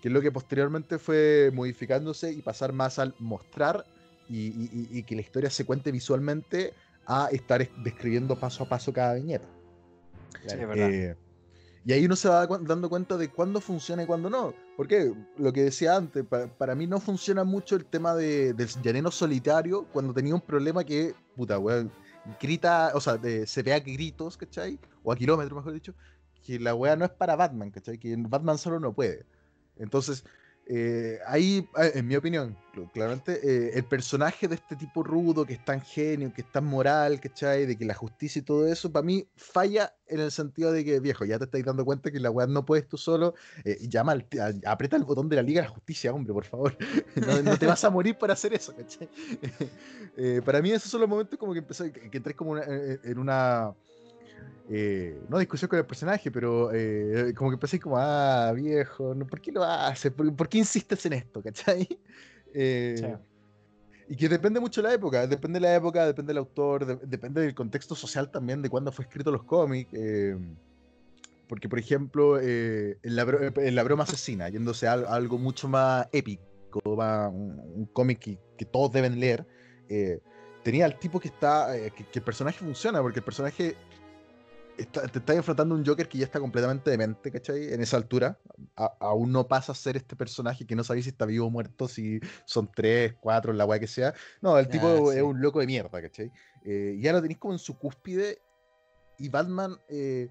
S5: Que es lo que posteriormente fue modificándose y pasar más al mostrar y, y- y- y que la historia se cuente visualmente a estar es- describiendo paso a paso cada viñeta.
S7: Sí, es verdad.
S5: Y ahí uno se va dando cuenta de cuándo funciona y cuándo no. Porque lo que decía antes, pa- para, mí no funciona mucho el tema de, del llanero solitario cuando tenía un problema que, puta, weón, grita, o sea, de- se ve a gritos, ¿cachai? O a kilómetros, mejor dicho, que la weá no es para Batman, ¿cachai? Que Batman solo no puede. Entonces, eh, ahí, eh, en mi opinión, cl- claramente, eh, el personaje de este tipo rudo, que es tan genio, que es tan moral, ¿cachai? De que la justicia y todo eso, para mí falla en el sentido de que, viejo, ya te estáis dando cuenta que la weá no puedes tú solo, eh, llama al, a- aprieta el botón de la Liga de la Justicia, hombre, por favor. <laughs> no, te vas a morir por hacer eso, ¿cachai? <laughs> Eh, para mí esos son los momentos como que empecé, que, que como en una... eh, no discusión con el personaje, pero eh, como que empecé como, ah, viejo, ¿por qué lo haces? ¿Por, por qué insistes en esto? <laughs> ¿Cachai? Eh,
S7: Sí.
S5: Y que depende mucho de la época, depende de la época, depende del autor, de- depende del contexto social también, de cuándo fue escrito los cómics. eh, porque, por ejemplo, eh, en, la, en La broma asesina, yéndose a, al- a algo mucho más épico, más un, un cómic que, que todos deben leer, eh, tenía al tipo que está, que, que el personaje funciona, porque el personaje está- te está enfrentando a un Joker que ya está completamente demente, ¿cachai? En esa altura. A- aún no pasa a ser este personaje que no sabéis si está vivo o muerto, si son tres, cuatro, la weá que sea. No, el tipo
S6: Ah,
S5: es un loco de mierda, ¿cachai? Eh, ya lo tenéis como en su cúspide y Batman eh,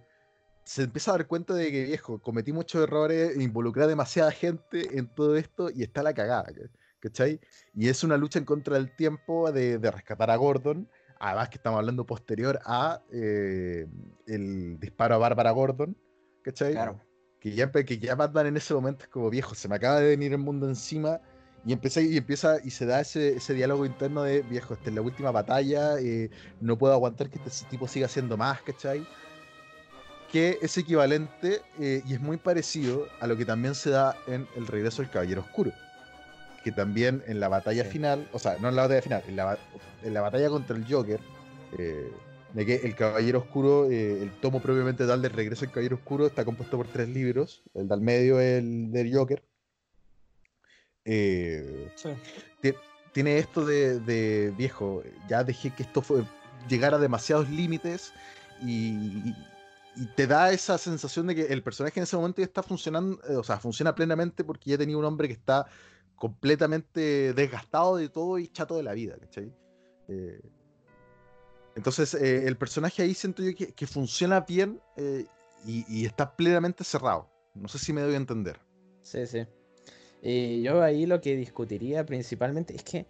S5: se empieza a dar cuenta de que, viejo, cometí muchos errores, involucré a demasiada gente en todo esto y está la cagada, ¿ca- ¿cachai? Y es una lucha en contra del tiempo de, de rescatar a Gordon. Además que estamos hablando posterior a eh, el disparo a Bárbara Gordon, ¿cachai?
S7: Claro.
S5: Que ya, que ya Batman en ese momento es como viejo, se me acaba de venir el mundo encima. Y empieza, y empieza y se da ese, ese diálogo interno de viejo, esta es la última batalla, eh, no puedo aguantar que este tipo siga haciendo más, ¿cachai? Que es equivalente eh, y es muy parecido a lo que también se da en El regreso del Caballero Oscuro. Que también en la batalla
S6: Sí.
S5: final, o sea, no en la batalla final, en la, ba- en la batalla contra el Joker, eh, de que el Caballero Oscuro, eh, el tomo propiamente tal del regreso del Caballero Oscuro, está compuesto por tres libros. El del medio es el del Joker. Eh, ti- tiene esto de, de, viejo, ya dejé que esto fue, llegara a demasiados límites y, y te da esa sensación de que el personaje en ese momento ya está funcionando, eh, o sea, funciona plenamente porque ya tenía un hombre que está completamente desgastado de todo y chato de la vida, ¿cachai? Eh, entonces, eh, el personaje ahí siento yo que, que funciona bien eh, y, está plenamente cerrado. No sé si me doy a entender.
S6: Sí, sí. Y yo ahí lo que discutiría principalmente es que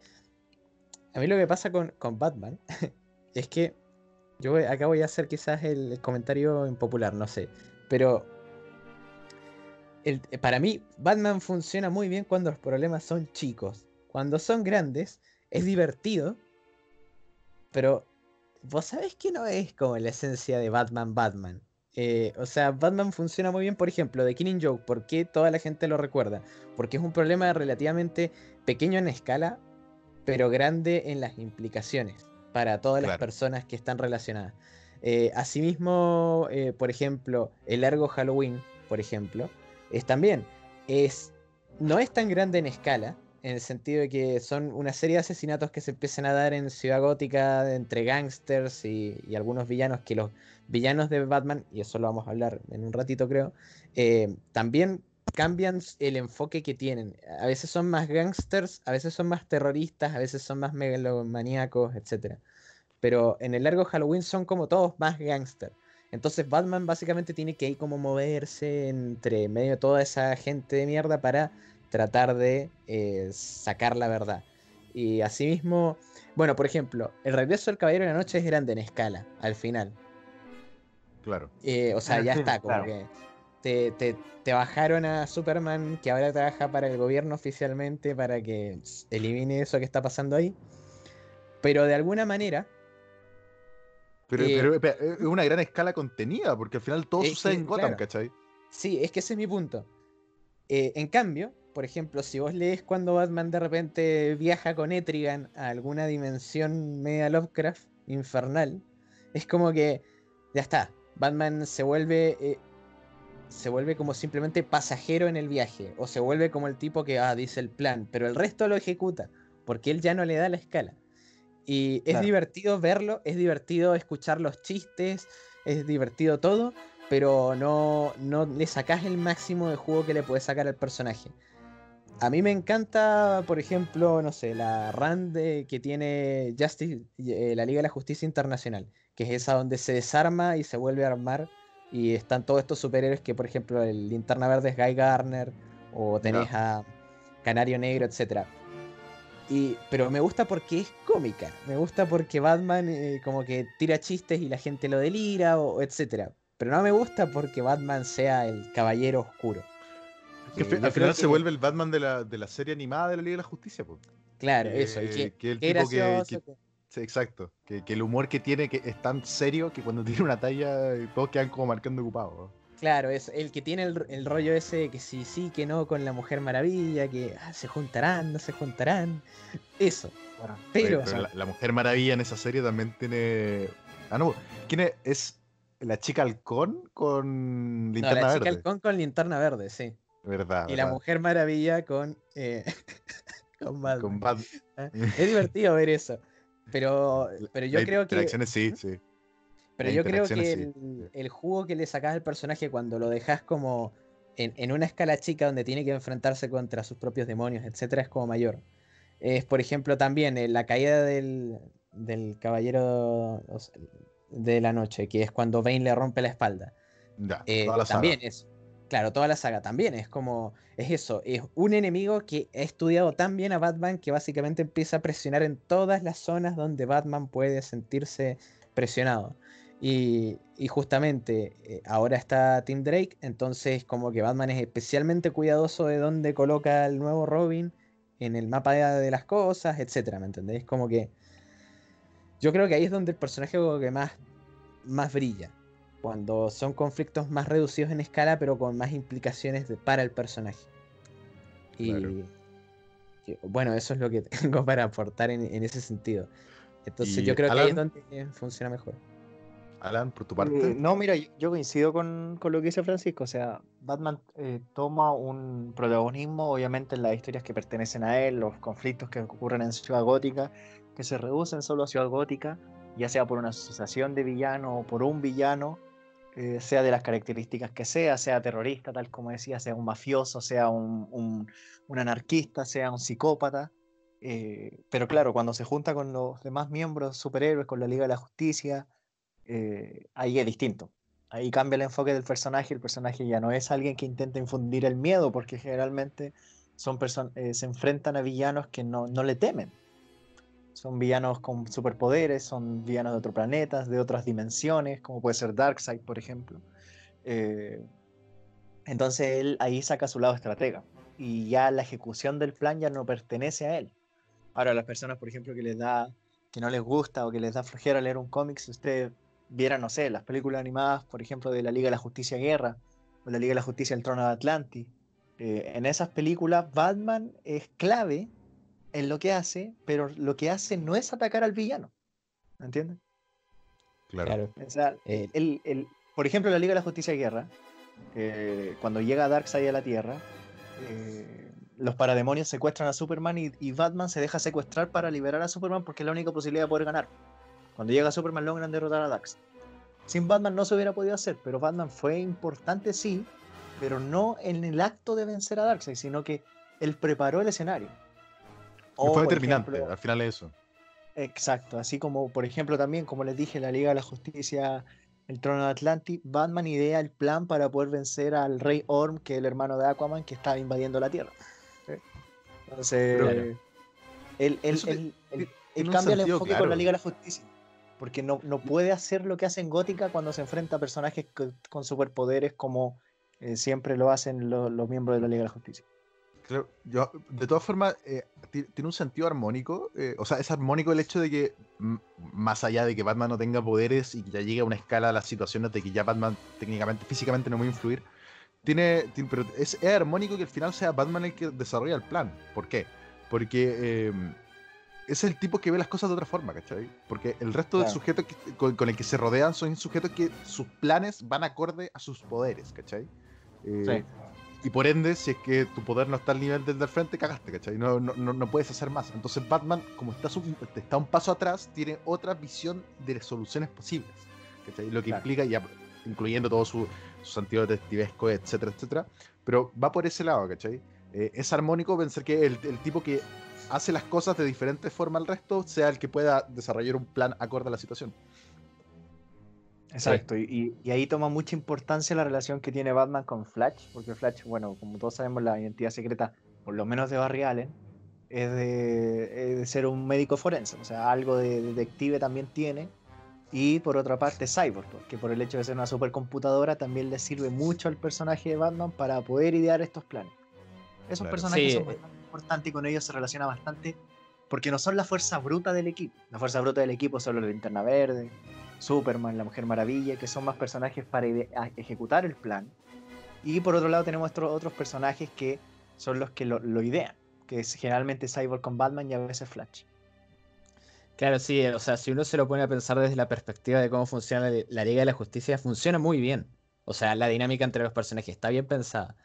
S6: a mí lo que pasa con, con Batman <laughs> es que yo acá voy a hacer quizás el comentario impopular, no sé, pero el- para mí Batman funciona muy bien cuando los problemas son chicos. Cuando son grandes es divertido, pero vos sabés que no es como la esencia de Batman Batman. Eh, o sea, Batman funciona muy bien, por ejemplo, de Killing Joke. ¿Por qué toda la gente lo recuerda? Porque es un problema relativamente pequeño en escala, pero grande en las implicaciones para todas las personas que están relacionadas. Eh, asimismo, eh, por ejemplo, el largo Halloween, por ejemplo, es también, es, no es tan grande en escala, en el sentido de que son una serie de asesinatos que se empiezan a dar en Ciudad Gótica entre gangsters y, algunos villanos, que los villanos de Batman, y eso lo vamos a hablar en un ratito creo, eh, también cambian el enfoque que tienen. A veces son más gangsters, a veces son más terroristas, a veces son más megalomaníacos, etc. Pero en el largo Halloween son como todos más gangsters. Entonces Batman básicamente tiene que ir como moverse entre medio de toda esa gente de mierda para tratar de eh, sacar la verdad. Y asimismo, bueno, por ejemplo, el regreso del Caballero de la Noche es grande en escala, al final.
S5: Claro.
S6: Eh, o sea, ya está, como
S7: Claro.
S6: que te, te- te bajaron a Superman, que ahora trabaja para el gobierno oficialmente, para que elimine eso que está pasando ahí. Pero de alguna manera,
S5: Pero,
S6: Eh,
S5: pero, es una gran escala contenida, porque al final todo sucede
S6: que,
S5: en Gotham,
S6: claro.
S5: ¿cachai?
S6: sí, es que ese es mi punto. Eh, en cambio, por ejemplo, si vos lees cuando Batman de repente viaja con Etrigan a alguna dimensión media Lovecraft infernal, es como que ya está. Batman se vuelve. eh, se vuelve como simplemente pasajero en el viaje. O se vuelve como el tipo que ah, dice el plan. Pero el resto lo ejecuta. Porque él ya no le da la escala. Y es
S7: Claro.
S6: divertido verlo, es divertido escuchar los chistes, es divertido todo, pero no, no le sacas el máximo de jugo que le puedes sacar al personaje. A mí me encanta, por ejemplo, no sé, la run de- que tiene Justice, eh, la Liga de la Justicia Internacional, que es esa donde se desarma y se vuelve a armar y están todos estos superhéroes que, por ejemplo, el Linterna Verde es Guy Garner o tenés a Canario Negro, etcétera. Y, pero me gusta porque es cómica, me gusta porque Batman eh, como que tira chistes y la gente lo delira o, etcétera. Pero no me gusta porque Batman sea el caballero oscuro.
S5: Que al final se
S6: que-
S5: vuelve el Batman de la, de la serie animada de la Liga de la Justicia, pues.
S6: Claro, eso, y que,
S5: que el tipo que-
S6: gracioso
S5: que-
S6: que-
S5: Sí, exacto. Que, el humor que tiene que es tan serio que cuando <laughs> tiene una talla todos quedan como marcando ocupados.
S6: Claro, es el que tiene el, el rollo ese de que sí, sí, que no con la Mujer Maravilla, que ah, se juntarán, no se juntarán. Eso.
S7: Claro.
S6: Pero,
S5: Oye, pero la, la Mujer Maravilla en esa serie también tiene. Ah, no. ¿Quién es? ¿Es la chica halcón con
S6: no,
S5: linterna
S6: la
S5: verde?
S6: chica halcón con linterna verde, sí.
S5: Verdad.
S6: Y la. Mujer Maravilla con, eh, <laughs> con Batman.
S5: Con Bat-
S6: Es divertido ver eso. Pero, <laughs> pero yo
S5: la
S6: creo que.
S5: sí, sí.
S6: Pero yo creo que el, jugo que le sacas al personaje cuando lo dejas como en, en una escala chica donde tiene que enfrentarse contra sus propios demonios, etcétera, es como mayor. Es, por ejemplo, también eh, la caída del, del caballero o sea, de la noche, que es cuando Bane le rompe la espalda.
S5: Ya,
S6: Eh,
S5: toda la saga.
S6: también es, claro, toda la saga también es como, es eso, es un enemigo que ha estudiado tan bien a Batman que básicamente empieza a presionar en todas las zonas donde Batman puede sentirse presionado. Y, y justamente eh, ahora está Tim Drake, entonces como que Batman es especialmente cuidadoso de dónde coloca el nuevo Robin en el mapa de, de las cosas, etcétera, ¿me entendéis? Como que yo creo que ahí es donde el personaje como que más, más brilla cuando son conflictos más reducidos en escala, pero con más implicaciones de- para el personaje. Y
S5: Claro.
S6: y, bueno, eso es lo que <laughs> tengo para aportar en, en ese sentido. Entonces yo creo que ahí es donde funciona mejor.
S5: Alan, por tu
S7: Eh,
S5: parte.
S7: no, mira, yo, yo coincido con, con lo que dice Francisco. O sea, Batman eh, toma un protagonismo, obviamente, en las historias que pertenecen a él, los conflictos que ocurren en Ciudad Gótica, que se reducen solo a Ciudad Gótica, ya sea por una asociación de villanos o por un villano, eh, sea de las características que sea, sea terrorista, tal como decía, sea un mafioso, sea un, un- un anarquista, sea un psicópata. eh, pero claro, cuando se junta con los demás miembros superhéroes, con la Liga de la Justicia, eh, ahí es distinto. Ahí cambia el enfoque del personaje. El personaje ya no es alguien que intenta infundir el miedo, porque generalmente son eh, se enfrentan a villanos que no, no le temen. Son villanos con superpoderes, son villanos de otros planetas, de otras dimensiones, como puede ser Darkseid, por ejemplo. Eh, entonces él ahí saca su lado estratega. Y ya la ejecución del plan ya no pertenece a él. Ahora, las personas, por ejemplo, que les da, que no les gusta o que les da flojera leer un cómic, si usted viera, no sé, las películas animadas, por ejemplo, de la Liga de la Justicia Guerra, o la Liga de la Justicia El Trono de Atlantis, eh, en esas películas Batman es clave en lo que hace, pero lo que hace no es atacar al villano. ¿Me entiendes?
S5: Claro.
S7: O sea,
S6: Eh,
S7: el, el- por ejemplo, la Liga de la Justicia de Guerra, eh, cuando llega Darkseid a la Tierra, eh, los parademonios secuestran a Superman y, y Batman se deja secuestrar para liberar a Superman porque es la única posibilidad de poder ganar. Cuando llega Superman logran derrotar a Darkseid. Sin Batman no se hubiera podido hacer, pero Batman fue importante sí, pero no en el acto de vencer a Darkseid, sino que él preparó el escenario. O,
S5: fue determinante,
S7: ejemplo,
S5: al final es eso.
S7: Exacto, así como por ejemplo también, como les dije, la Liga de la Justicia, el Trono de Atlantis, Batman idea el plan para poder vencer al Rey Orm, que es el hermano de Aquaman, que estaba invadiendo la Tierra. ¿sí? Entonces, él, cambia el enfoque con la Liga de la Justicia, porque no, no puede hacer lo que hace en Gótica cuando se enfrenta a personajes co- con superpoderes como eh, siempre lo hacen lo- los miembros de la Liga de la Justicia.
S5: Claro, yo, de todas formas, eh, ti- tiene un sentido armónico. eh, o sea, es armónico el hecho de que, más allá de que Batman no tenga poderes y que ya llegue a una escala a las situaciones de que ya Batman técnicamente, físicamente no puede influir, tiene, pero es, es armónico que al final sea Batman el que desarrolla el plan. ¿Por qué? Porque eh, es el tipo que ve las cosas de otra forma, ¿cachai? Porque el resto de
S7: Claro.
S5: sujetos que- con, con el que se rodean son sujetos que sus planes van acorde a sus poderes, ¿cachai? Eh,
S7: Sí.
S5: y por ende, si es que tu poder no está al nivel del del frente, cagaste, ¿cachai? No, no, no, no puedes hacer más. Entonces Batman, como está, su- está un paso atrás, tiene otra visión de soluciones posibles. ¿cachai? Lo que
S7: Claro.
S5: implica, ya, incluyendo todo su, su sentido detectivesco, etcétera, etcétera. Pero va por ese lado, ¿cachai? Eh, es armónico pensar que el, el tipo que hace las cosas de diferente forma al resto sea el que pueda desarrollar un plan acorde a la situación.
S7: Exacto, y, y- y ahí toma mucha importancia la relación que tiene Batman con Flash, porque Flash, bueno, como todos sabemos, la identidad secreta, por lo menos de Barry Allen, es de, es de ser un médico forense, o sea, algo de detective también tiene, y por otra parte Cyborg, que por el hecho de ser una supercomputadora también le sirve mucho al personaje de Batman para poder idear estos planes. Esos
S5: Claro.
S7: personajes
S6: Sí,
S7: son
S6: eh.
S7: bastante importantes y con ellos se relaciona bastante, porque no son la fuerza bruta del equipo, la fuerza bruta del equipo son los de Linterna Verde, Superman, la Mujer Maravilla, que son más personajes para ejecutar el plan. Y por otro lado tenemos otro- otros personajes que son los que lo, lo idean, que es generalmente Cyborg con Batman y a veces Flash.
S6: Claro, sí, o sea, si uno se lo pone a pensar desde la perspectiva de cómo funciona la Liga de la Justicia, funciona muy bien. O sea, la dinámica entre los personajes está bien pensada.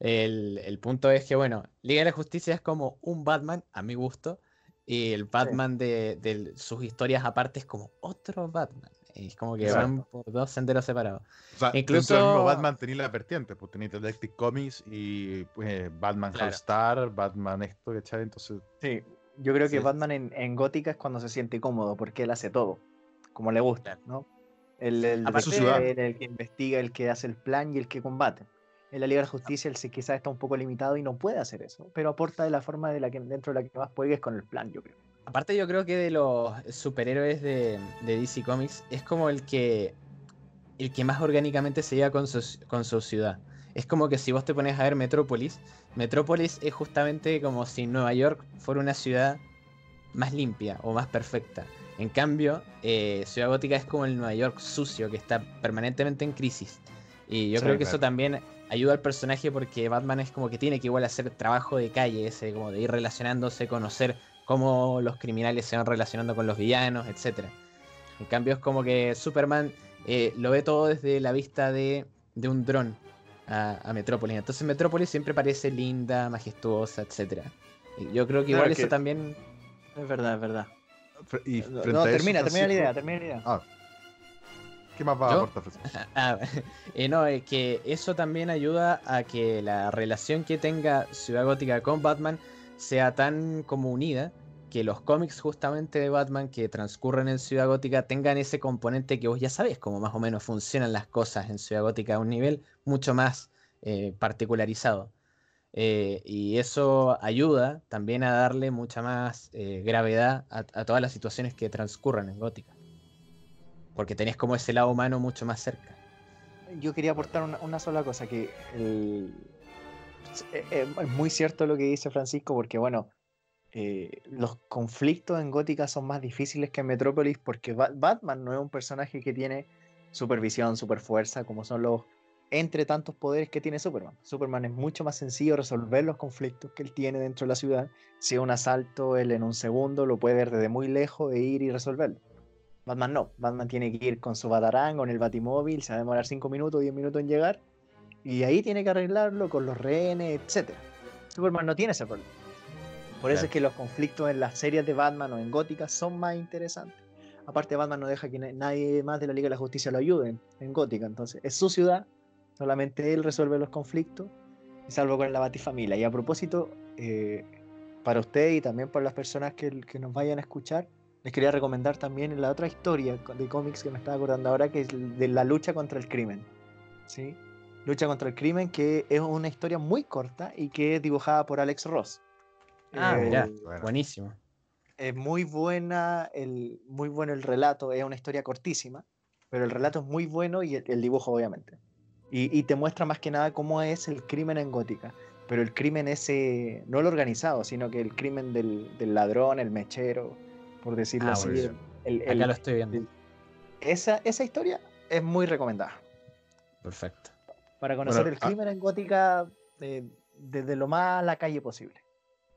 S6: El, el punto es que, bueno, Liga de la Justicia es como un Batman, a mi gusto, y el Batman de, de sus historias aparte es como otro Batman. Es como que
S5: Exacto.
S6: van por dos senderos separados.
S5: O sea,
S6: Incluso-
S5: del mismo Batman tenía la vertiente, pues tenía Detective Comics y pues, Batman
S6: Claro.
S5: All-Star, Batman esto, ¿cachai? Entonces,
S7: Sí, yo creo que
S6: Sí.
S7: Batman en, en Gótica es cuando se siente cómodo, porque él hace todo, como le gusta, ¿no? El, el
S6: Aparte-
S7: detective, el que investiga, el que hace el plan y el que combate. En la Liga de la Justicia él se- quizás está un poco limitado y no puede hacer eso, pero aporta de la forma de la que, dentro de la que más puede, que es con el plan, yo creo.
S6: Aparte yo creo que de los superhéroes de, de DC Comics es como el que el que más orgánicamente se lleva con su, con su ciudad. Es como que si vos te pones a ver Metrópolis, Metrópolis es justamente como si Nueva York fuera una ciudad más limpia o más perfecta. En cambio, eh, Ciudad Gótica es como el Nueva York sucio que está permanentemente en crisis. Y yo
S7: Sí,
S6: creo que eso también ayuda al personaje porque Batman es como que tiene que igual hacer trabajo de calle, ese como de ir relacionándose, conocer cómo los criminales se van relacionando con los villanos, etc. En cambio es como que Superman eh, lo ve todo desde la vista de, de un dron a, a Metrópolis. Entonces Metrópolis siempre parece linda, majestuosa, etc. Y yo creo que
S7: Claro,
S6: igual
S7: que-
S6: eso también...
S7: Es verdad, es verdad.
S5: y
S7: No, no, termina, termina la idea, termina la idea.
S5: Ah, ¿qué más va a
S6: ¿Yo?
S5: aportar, Francisco? <laughs>
S6: Ah, eh, no, es que eso también ayuda a que la relación que tenga Ciudad Gótica con Batman sea tan como unida que los cómics justamente de Batman que transcurren en Ciudad Gótica tengan ese componente que vos ya sabés cómo más o menos funcionan las cosas en Ciudad Gótica a un nivel mucho más eh, particularizado. eh, y eso ayuda también a darle mucha más eh, gravedad a, a todas las situaciones que transcurran en Gótica. Porque tenés como ese lado humano mucho más cerca.
S7: Yo quería aportar una, sola cosa, que eh, eh, es muy cierto lo que dice Francisco, porque bueno, eh, los conflictos en Gótica son más difíciles que en Metrópolis, porque Ba- Batman no es un personaje que tiene supervisión, superfuerza, como son los entre tantos poderes que tiene Superman. Superman es mucho más sencillo resolver los conflictos que él tiene dentro de la ciudad. Si es un asalto, él en un segundo lo puede ver desde muy lejos e ir y resolverlo. Batman no. Batman tiene que ir con su batarang, con el batimóvil, se va a demorar 5 minutos, 10 minutos en llegar. Y ahí tiene que arreglarlo con los rehenes, etc. Superman no tiene ese problema. Por eso
S5: Claro.
S7: es que los conflictos en las series de Batman o en Gótica son más interesantes. Aparte, Batman no deja que na- nadie más de la Liga de la Justicia lo ayude en, en Gótica. Entonces, es su ciudad, solamente él resuelve los conflictos, salvo con la Batifamilia. Y a propósito, eh, para usted y también para las personas que, que nos vayan a escuchar, les quería recomendar también la otra historia de cómics que me estaba acordando ahora, que es de la lucha contra el crimen. ¿sí? Lucha contra el crimen, que es una historia muy corta y que es dibujada por Alex Ross.
S6: Ah,
S7: Eh,
S6: mirá,
S5: bueno.
S6: buenísimo.
S7: es muy buena, el, muy bueno el relato, es una historia cortísima, pero el relato es muy bueno y el, el dibujo obviamente. Y, y te muestra más que nada cómo es el crimen en Gótica, pero el crimen ese, no el organizado, sino que el crimen del, del ladrón, el mechero, por decirlo
S6: Ah,
S7: así.
S6: buenísimo.
S7: el- el-
S6: Acá lo estoy viendo.
S7: el- esa, esa historia es muy recomendada.
S6: Perfecto.
S7: Para conocer
S5: Bueno,
S7: el
S5: ah-
S7: crimen en Gótica eh, desde lo más a la calle posible.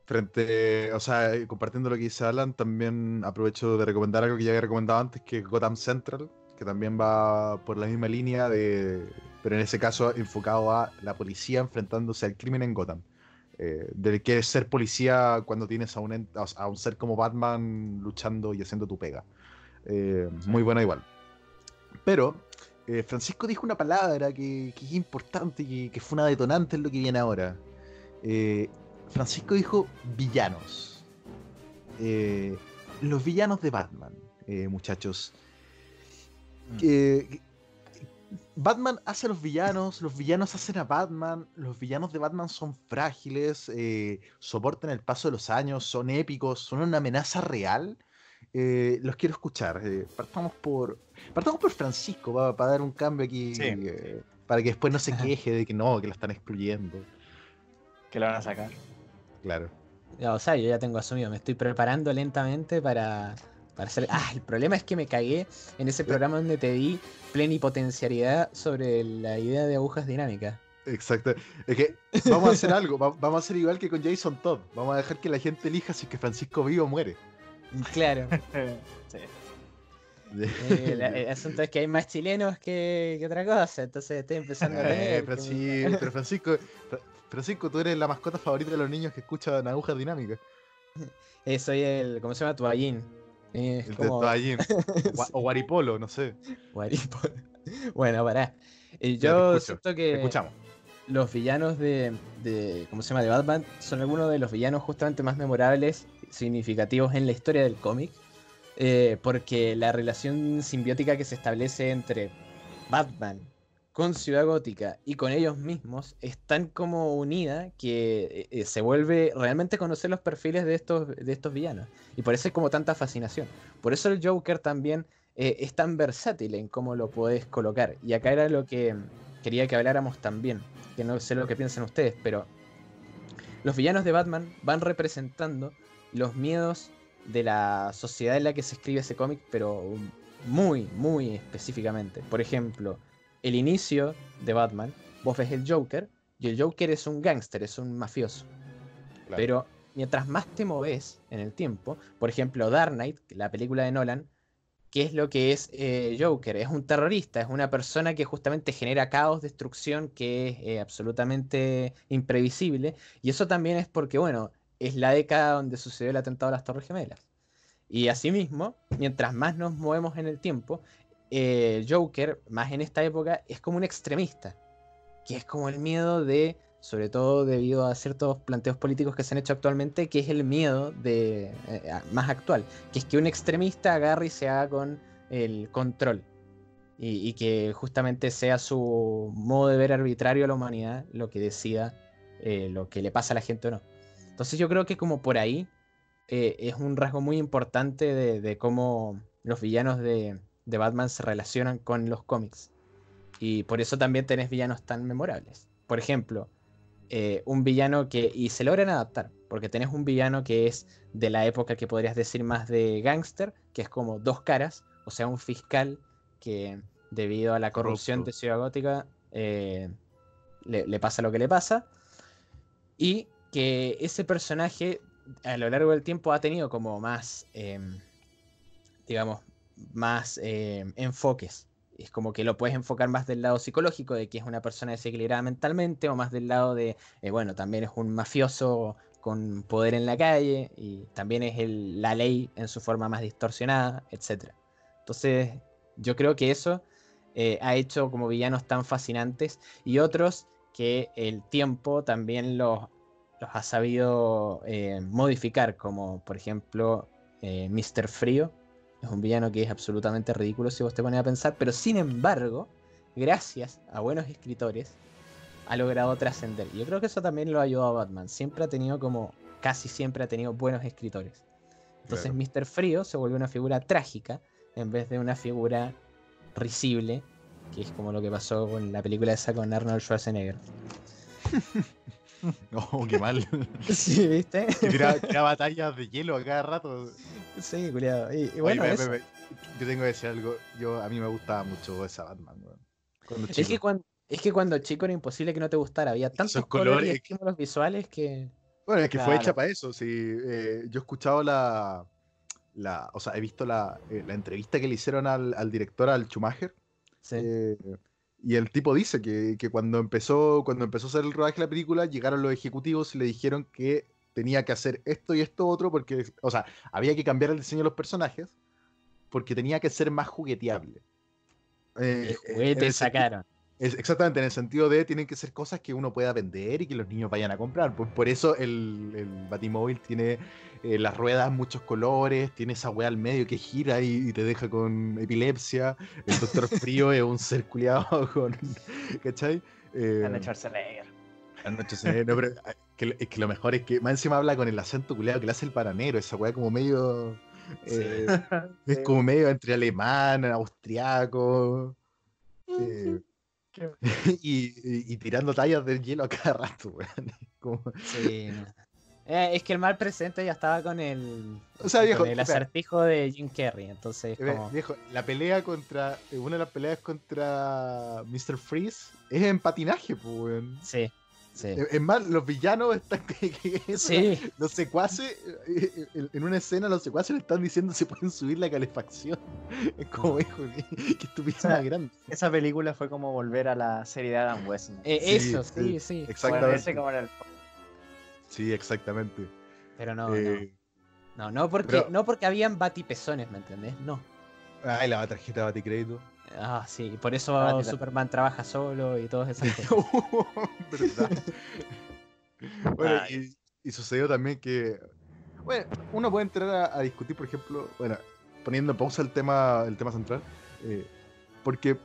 S5: Frente, o sea, eh, compartiendo lo que dice Alan, también aprovecho de recomendar algo que ya había recomendado antes, que es Gotham Central, que también va por la misma línea de, pero en ese caso enfocado a la policía enfrentándose al crimen en Gotham. Eh, del que es ser policía cuando tienes a un, a un ser como Batman luchando y haciendo tu pega. Eh, muy buena igual. Pero eh, Francisco dijo una palabra que, que es importante y que, que fue una detonante en lo que viene ahora. Francisco dijo villanos. Los villanos de Batman, muchachos. Eh, Batman hace a los villanos, los villanos hacen a Batman, los villanos de Batman son frágiles, eh, soportan el paso de los años, son épicos, son una amenaza real. Eh, los quiero escuchar. eh, partamos por partamos por Francisco para dar un cambio aquí,
S7: Sí.
S5: eh, para que después no se <laughs> queje de que no, que lo están excluyendo.
S7: Que lo van a sacar.
S5: Claro.
S6: Ya, o sea, yo ya tengo asumido, me estoy preparando lentamente para, para hacer... Ah, el problema es que me cagué en ese programa donde te di plenipotencialidad sobre la idea de agujas dinámicas.
S5: Exacto. Es que vamos a hacer algo, va- vamos a hacer igual que con Jason Todd. Vamos a dejar que la gente elija si es que Francisco vive o muere.
S6: Claro, <laughs>
S7: Sí. <laughs>
S6: eh, el asunto es que hay más chilenos que, que otra cosa, entonces estoy empezando a
S5: Eh, Francisco,
S6: me- <laughs>
S5: pero Francisco, Fra- Francisco, tú eres la mascota favorita de los niños que escuchan agujas dinámicas.
S6: Eh, soy el, ¿cómo se llama? Tuallín. Eh,
S5: El
S6: como-
S5: de. O, <laughs> Gua- o Guaripolo, no sé.
S6: Guaripo. <laughs> Bueno, pará. Eh, yo siento que
S5: escuchamos.
S6: los villanos de, de- ¿cómo se llama? de Batman son algunos de los villanos justamente más memorables, significativos en la historia del cómic, eh, porque la relación simbiótica que se establece entre Batman con Ciudad Gótica y con ellos mismos es tan como unida que eh, eh, se vuelve realmente conocer los perfiles de estos, de estos villanos. Y por eso hay como tanta fascinación. Por eso el Joker también eh, es tan versátil en cómo lo podés colocar. Y acá era lo que quería que habláramos también, que no sé lo que piensan ustedes, pero los villanos de Batman van representando los miedos de la sociedad en la que se escribe ese cómic, pero muy, muy específicamente. Por ejemplo, el inicio de Batman, vos ves el Joker, y el Joker es un gángster, es un mafioso.
S5: Claro.
S6: Pero mientras más te moves en el tiempo, por ejemplo, Dark Knight, la película de Nolan, ¿qué es lo que es eh, Joker? Es un terrorista, es una persona que justamente genera caos, destrucción, que es eh, absolutamente imprevisible. Y eso también es porque, bueno, es la década donde sucedió el atentado a las Torres Gemelas. Y asimismo, mientras más nos movemos en el tiempo, eh, Joker, más en esta época, es como un extremista, que es como el miedo de, sobre todo debido a ciertos planteos políticos que se han hecho actualmente, que es el miedo de, eh, más actual, que es que un extremista agarre y se haga con el control. Y, que justamente sea su modo de ver arbitrario a la humanidad lo que decida eh, lo que le pasa a la gente o no. Entonces yo creo que como por ahí es un rasgo muy importante de cómo los villanos de, de Batman se relacionan con los cómics. Y por eso también tenés villanos tan memorables. Por ejemplo, eh, un villano que. Y se logran adaptar. Porque tenés un villano que es de la época que podrías decir más de gángster, que es como dos caras. O sea, un fiscal que debido a la corrupción
S5: Corrupto.
S6: de Ciudad Gótica eh, le, le pasa lo que le pasa. Y que ese personaje a lo largo del tiempo ha tenido como más, em, digamos, más em, enfoques. Es como que lo puedes enfocar más del lado psicológico, de que es una persona desequilibrada mentalmente, o más del lado de, eh, bueno, también es un mafioso con poder en la calle, y también es el- la ley en su forma más distorsionada, etc. Entonces, yo creo que eso eh, ha hecho como villanos tan fascinantes, y otros que el tiempo también los, los ha sabido eh, modificar, como por ejemplo eh, Mr. Frío. Es un villano que es absolutamente ridículo si vos te pones a pensar, pero sin embargo, gracias a buenos escritores, ha logrado trascender. Y yo creo que eso también lo ha ayudado a Batman. Siempre ha tenido como, casi siempre ha tenido buenos escritores. Entonces
S5: Claro.
S6: Mr. Frío se volvió una figura trágica en vez de una figura risible, que es como lo que pasó con la película esa con Arnold Schwarzenegger. <laughs> <laughs>
S5: Oh, qué mal.
S6: Sí, ¿viste?
S5: Que tiraba, tiraba batallas de hielo a cada rato.
S6: Sí, culiado. Y, bueno,
S5: yo tengo que decir algo. Yo, a mí me gustaba mucho esa Batman, weón. Cuando
S6: Es que, cuando, es que cuando chico era imposible que no te gustara. Había tantos
S5: Esos
S6: colores,
S5: colores
S6: y estímulos visuales que.
S5: Bueno, es que fue hecha para eso. Sí, eh, yo he escuchado la, la. O sea, he visto la, eh, la entrevista que le hicieron al, al director, al Schumacher.
S6: Sí.
S5: eh, y el tipo dice que, que cuando empezó cuando empezó a hacer el rodaje de la película, llegaron los ejecutivos y le dijeron que tenía que hacer esto y esto otro, porque, o sea, había que cambiar el diseño de los personajes, porque tenía que ser más jugueteable. Eh,
S6: el
S5: en
S6: juguete sacaron.
S5: Es exactamente, en el sentido de tienen que ser cosas que uno pueda vender y que los niños vayan a comprar. Por, por eso el, el Batimóvil tiene eh, las ruedas muchos colores, tiene esa weá al medio que gira y, y te deja con epilepsia. El Doctor <laughs> Frío es un ser culiado <laughs> con. ¿Cachai? Eh,
S7: Arnold Schwarzenegger.
S5: Arnold Schwarzenegger, no, pero, <laughs> que, es que lo mejor es que más encima habla con el acento culiado que le hace el paranero, esa weá como medio. eh, es como medio entre alemán, austriaco. eh, y, <laughs> y- y tirando tallas del hielo a cada rato, weón. <laughs> Como-
S6: Sí. Eh, es que el mal presente ya estaba con el.
S5: O sea,
S6: con
S5: viejo,
S6: el acertijo de Jim Carrey. Entonces,
S5: Eh,
S6: como.
S5: Viejo, la pelea contra. eh, Una de las peleas contra Mr. Freeze es en patinaje, pues, weón.
S6: Sí, sí.
S5: Eh, Es más, los villanos están. <laughs>
S6: Sí,
S5: Los secuaces, eh, eh, en- una escena, los secuaces le están diciendo se pueden subir la calefacción. <laughs> Es como, hijo, qué, estupidez más grande.
S7: Esa película fue como volver a la serie de Adam West. ¿no?
S6: eh,
S5: Sí,
S6: eso,
S5: sí,
S6: sí, sí.
S5: Exactamente.
S7: Como en el-
S5: Sí, exactamente.
S6: Pero no,
S5: Eh,
S6: no. No, no porque,
S5: pero-
S6: no porque habían batipezones, ¿me entendés? No.
S5: Ay, la tarjeta de baticrédito.
S6: Ah, sí, y por eso
S7: Ah.
S6: Superman trabaja solo y todas esas <laughs> cosas. <laughs>
S5: ¿Verdad? <laughs> bueno, y, y sucedió también que. Bueno, uno puede entrar a, a discutir, por ejemplo, bueno, poniendo en pausa el tema, el tema central, eh, porque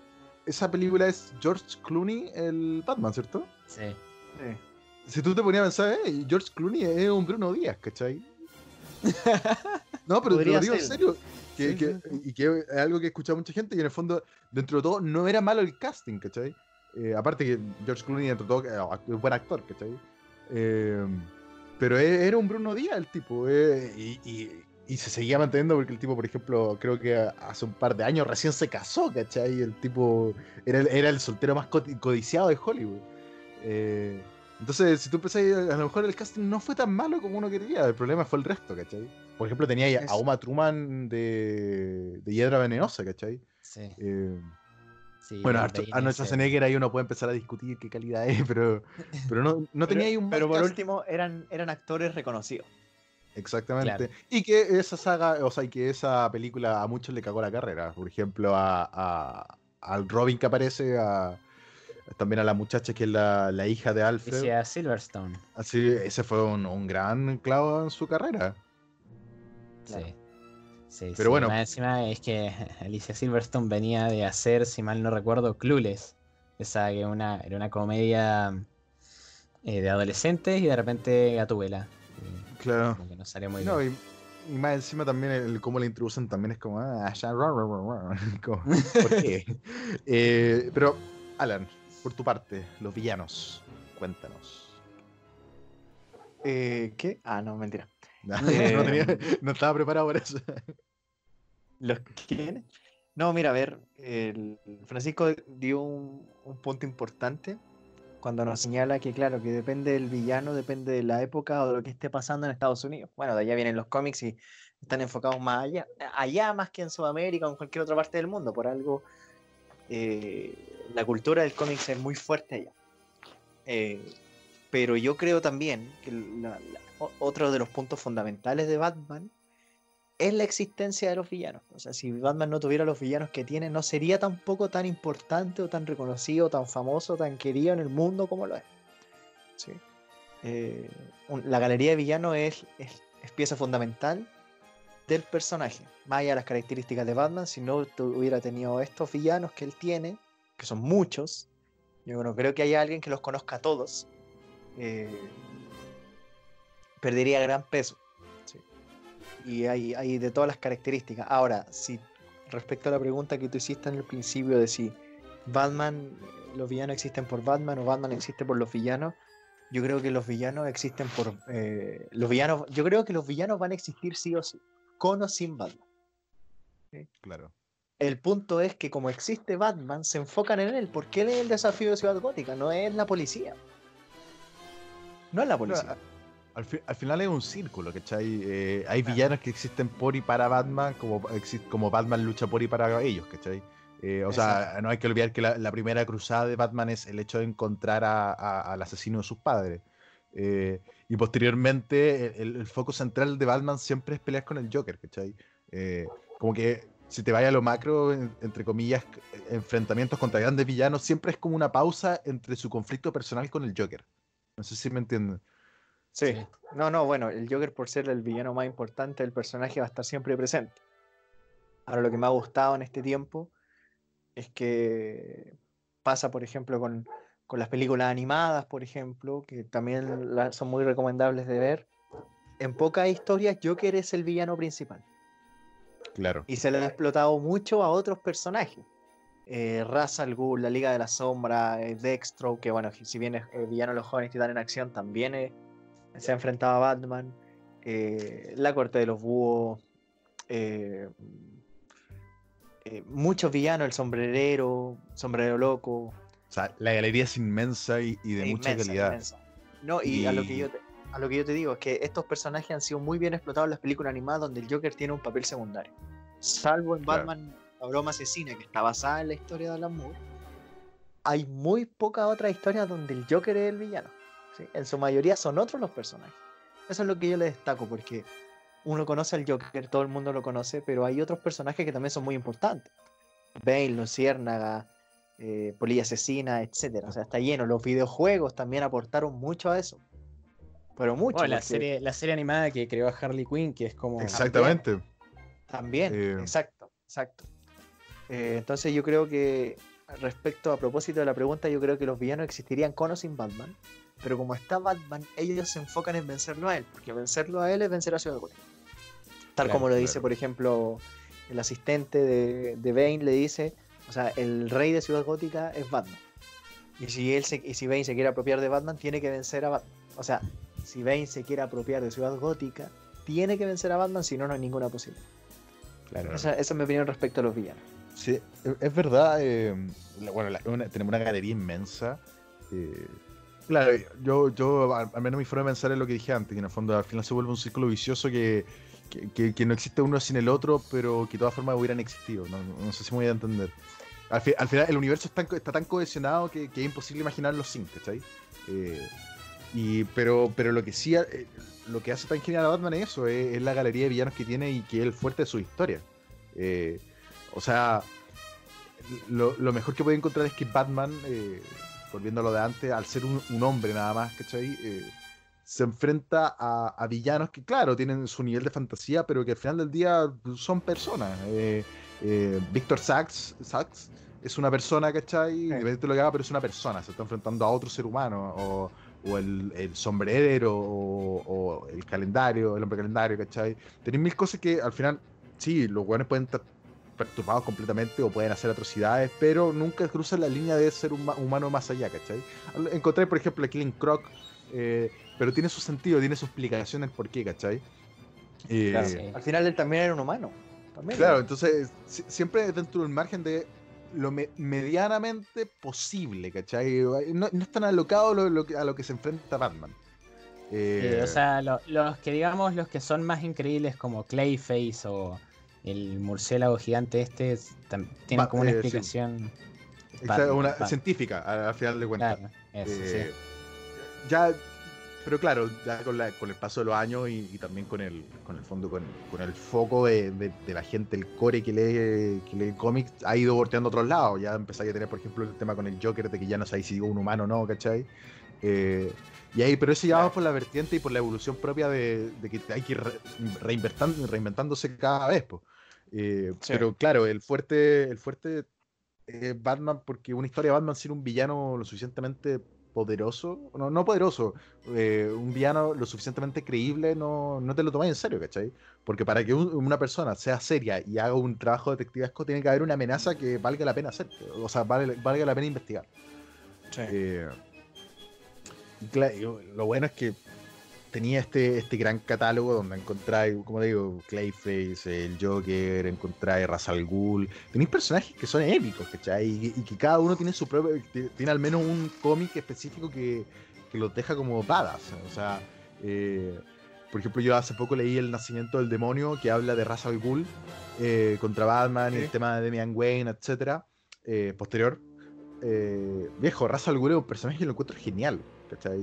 S5: esa película es George Clooney, el Batman, ¿cierto?
S6: Sí.
S7: Sí.
S5: Si tú te ponías a pensar, eh, George Clooney es un Bruno Díaz, ¿cachai? No, pero te lo digo en
S7: ser.
S5: serio. Que,
S6: Sí,
S5: que-
S6: sí,
S5: Y que es algo que he escuchado mucha gente y en el fondo, dentro de todo, no era malo el casting, ¿cachai? Eh, aparte que George Clooney, dentro de todo, eh, es buen actor, ¿cachai? Eh, pero e- era un Bruno Díaz el tipo, eh, y, y- y se seguía manteniendo porque el tipo, por ejemplo, creo que hace un par de años recién se casó, ¿cachai? El tipo era, el- era el soltero más codiciado de Hollywood. Eh, entonces, si tú pensás, a lo mejor el casting no fue tan malo como uno quería, el problema fue el resto, ¿cachai? Por ejemplo, tenía ahí a. Uma Truman de, de Hiedra Venenosa, ¿cachai?
S6: Sí.
S5: Eh,
S6: sí,
S5: bueno, Arnold Schwarzenegger ahí uno puede empezar a discutir qué calidad es, pero, <laughs> pero no, no tenía ahí un
S7: Pero por último, eran, eran actores reconocidos.
S5: Exactamente.
S6: Claro.
S5: Y que esa saga, o sea, y que esa película a muchos le cagó la carrera. Por ejemplo, a, a- al Robin que aparece, a, también a la muchacha que es la, la hija de Alfred.
S6: Alicia Silverstone.
S5: Así, ese fue un, un gran clavo en su carrera.
S7: Claro.
S6: Sí. Sí,
S5: Pero
S6: sí,
S5: bueno.
S6: más encima es que <laughs> Alicia Silverstone venía de hacer, si mal no recuerdo, Clueless. Esa que una, era una comedia eh, de adolescentes y de repente Gatúbela. Eh,
S5: Claro.
S6: como que no salió muy
S5: No,
S6: bien.
S5: y, y más encima también el cómo la introducen también es como, ah, ya, ra, ra, ra, ra", como, ¿por qué? <laughs> Eh, pero, Alan, por tu parte, los villanos, cuéntanos.
S7: Eh, ¿Qué? Ah, no, mentira.
S5: No, <laughs>
S7: Eh,
S5: no tenía- no estaba preparado para eso.
S7: ¿Los quiénes? No, mira, a ver, el Francisco dio un, un punto importante cuando nos señala que, claro, que depende del villano, depende de la época o de lo que esté pasando en Estados Unidos. Bueno, de allá vienen los cómics y están enfocados más allá, allá más que en Sudamérica o en cualquier otra parte del mundo. Por algo, eh, la cultura del cómic es muy fuerte allá. Eh, pero yo creo también que otro de los puntos fundamentales de Batman es la existencia de los villanos. O sea, si Batman no tuviera los villanos que tiene, no sería tampoco tan importante o tan reconocido, tan famoso, tan querido en el mundo como lo es. Sí. Eh, la galería de villanos es pieza fundamental del personaje. Más allá de las características de Batman, si no hubiera tenido estos villanos que él tiene, que son muchos, yo no creo que haya alguien que los conozca a todos, eh, perdería gran peso. Y hay, hay de todas las características. Ahora, si respecto a la pregunta que tú hiciste en el principio de si Batman, los villanos existen por Batman o Batman existe por los villanos, yo creo que los villanos existen por eh, los villanos. Yo creo que los villanos van a existir sí o sí, con o sin Batman.
S5: Claro.
S7: El punto es que como existe Batman, se enfocan en él, porque él es el desafío de Ciudad Gótica, no es la policía. No es la policía.
S5: Al, fi- al final es un círculo, ¿cachai? Eh, hay
S7: Claro.
S5: villanos que existen por y para Batman, como, Batman lucha por y para ellos, ¿cachai? Eh, o sea, no hay que olvidar que la, la primera cruzada de Batman es el hecho de encontrar a- a- al asesino de sus padres. Eh, y posteriormente, el, el foco central de Batman siempre es pelear con el Joker, ¿cachai? Eh, como que si te vaya a lo macro, en- entre comillas, c- enfrentamientos contra grandes villanos, siempre es como una pausa entre su conflicto personal con el Joker. No sé si me entienden.
S7: Sí.
S6: Sí.
S7: No, no, bueno, el Joker por ser el villano más importante del personaje va a estar siempre presente. Ahora lo que me ha gustado en este tiempo es que pasa, por ejemplo, con, con las películas animadas, por ejemplo, que también la- son muy recomendables de ver. En pocas historias, Joker es el villano principal.
S5: Claro.
S7: Y se le ha explotado mucho a otros personajes. Eh, Ra's al Ghul, la Liga de la Sombra, eh, Dextro, que bueno, si bien es eh, villano de los jóvenes titanes en acción, también eh, se ha enfrentado a Batman. eh, la Corte de los Búhos. muchos villanos, el sombrerero, sombrero loco.
S5: O sea, la galería es inmensa y, y de
S7: es
S5: mucha
S7: inmensa,
S5: calidad.
S7: inmensa. No, y, a lo que yo te, a lo que yo te digo es que estos personajes han sido muy bien explotados en las películas animadas donde el Joker tiene un papel secundario. Salvo en
S5: Claro.
S7: Batman, la broma asesina, que está basada en la historia de Alan Moore. Hay muy pocas otras historias donde el Joker es el villano. ¿sí? En su mayoría son otros los personajes. Eso es lo que yo le destaco, porque uno conoce al Joker, todo el mundo lo conoce, pero hay otros personajes que también son muy importantes. Bane, Luciérnaga, eh, Polilla Asesina, etcétera. O sea, está lleno. Los videojuegos también aportaron mucho a eso. Pero mucho.
S6: Bueno, la,
S7: porque
S6: serie, la serie animada que creó Harley Quinn, que es como.
S5: Exactamente.
S7: También,
S5: Eh,
S7: exacto, exacto. Eh, entonces yo creo que respecto a propósito de la pregunta, yo creo que los villanos existirían con o sin Batman. Pero como está Batman, ellos se enfocan en vencerlo a él, porque vencerlo a él es vencer a Ciudad Gótica. Tal
S6: Claro,
S7: como lo dice,
S5: claro.
S7: por ejemplo, el asistente de, de Bane le dice, o sea, el rey de Ciudad Gótica es Batman. Y si él se, y si Bane se quiere apropiar de Batman, tiene que vencer a Batman. O sea, si Bane se quiere apropiar de Ciudad Gótica, tiene que vencer a Batman, si no, no hay ninguna posibilidad.
S6: Claro.
S7: Esa, esa es mi opinión respecto a los villanos.
S5: Sí, e- es verdad. eh, bueno, la- una- tenemos una galería inmensa. eh, claro, yo, yo, al, al menos mi forma de pensar es lo que dije antes, que en el fondo al final se vuelve un círculo vicioso que, que, no existe uno sin el otro, pero que de todas formas hubieran existido. No, sé si me voy a entender. Al, fi- al final, el universo está, tan cohesionado que, es imposible imaginarlo sin, ¿cachai? Eh, pero, lo que sí, eh, lo que hace tan genial a Batman es eso, es, la galería de villanos que tiene y que es el fuerte de su historia. Eh, o sea, lo, lo mejor que puede encontrar es que Batman, eh, volviendo a lo de antes, al ser un, un hombre nada más, ¿cachai? Se enfrenta a, a villanos que, claro, tienen su nivel de fantasía, pero que al final del día son personas. Eh, eh, Víctor Sachs, Sachs es una persona, ¿cachai? Independiente de lo que haga, pero es una persona, se está enfrentando a otro ser humano. O, o el, el sombrero, o, o el calendario, el hombre calendario, ¿cachai? Tenéis mil cosas que al final, sí, los hueones pueden estar perturbados completamente o pueden hacer atrocidades, pero nunca cruzan la línea de ser un ma- humano más allá, ¿cachai? Encontré, por ejemplo, a Killing Croc, eh, pero tiene su sentido, tiene su explicación el por qué, ¿cachai? Eh,
S7: Claro.
S6: Sí.
S7: Al final él también era un humano. También.
S5: Claro, entonces si- siempre dentro del margen de lo me- medianamente posible, ¿cachai? No, no es tan alocado lo, lo que- a lo que se enfrenta Batman. Eh,
S6: Eh, o sea, lo- los que digamos, los que son más increíbles como Clayface o el murciélago gigante este, es- tienen como una
S5: eh, sí.
S6: explicación.
S5: exacto,
S6: Batman,
S5: una
S6: Batman.
S5: científica, a- al final de cuentas.
S6: Claro, eso,
S5: Eh,
S6: sí.
S5: Ya, pero claro, ya con, la- con el paso de los años y, y también con el, con el fondo, con, con el foco de, de- de la gente, el core que lee, que lee cómics, ha ido volteando a otros lados. Ya empezáis a tener, por ejemplo, el tema con el Joker, de que ya no sabéis si digo un humano o no, ¿cachai? Eh, y ahí, pero eso ya va por la vertiente y por la evolución propia de, de que hay que ir reinventando, reinventándose cada vez. po. Eh,
S7: Sí.
S5: Pero claro, el fuerte, el fuerte es Batman, porque una historia de Batman sin un villano lo suficientemente poderoso, no, no poderoso, eh, un villano lo suficientemente creíble, no, no te lo tomáis en serio, ¿cachai? Porque para que un- una persona sea seria y haga un trabajo detectivesco, tiene que haber una amenaza que valga la pena hacer, o sea, vale- valga la pena investigar.
S7: Sí.
S5: Eh, y cla- y lo bueno es que tenía este, este gran catálogo donde encontráis, como digo, Clayface, el Joker, encontráis Ra's al Ghul. Tenéis personajes que son épicos, ¿cachai? Y, y que cada uno tiene su propio. ti- Tiene al menos un cómic específico que, que los deja como badass. O sea, eh, por ejemplo, yo hace poco leí El Nacimiento del Demonio, que habla de Ra's al Ghul eh, contra Batman y el tema de Damian Wayne, etcétera. eh, posterior. Eh, viejo, Ra's al Ghul es un personaje que lo encuentro genial, ¿cachai?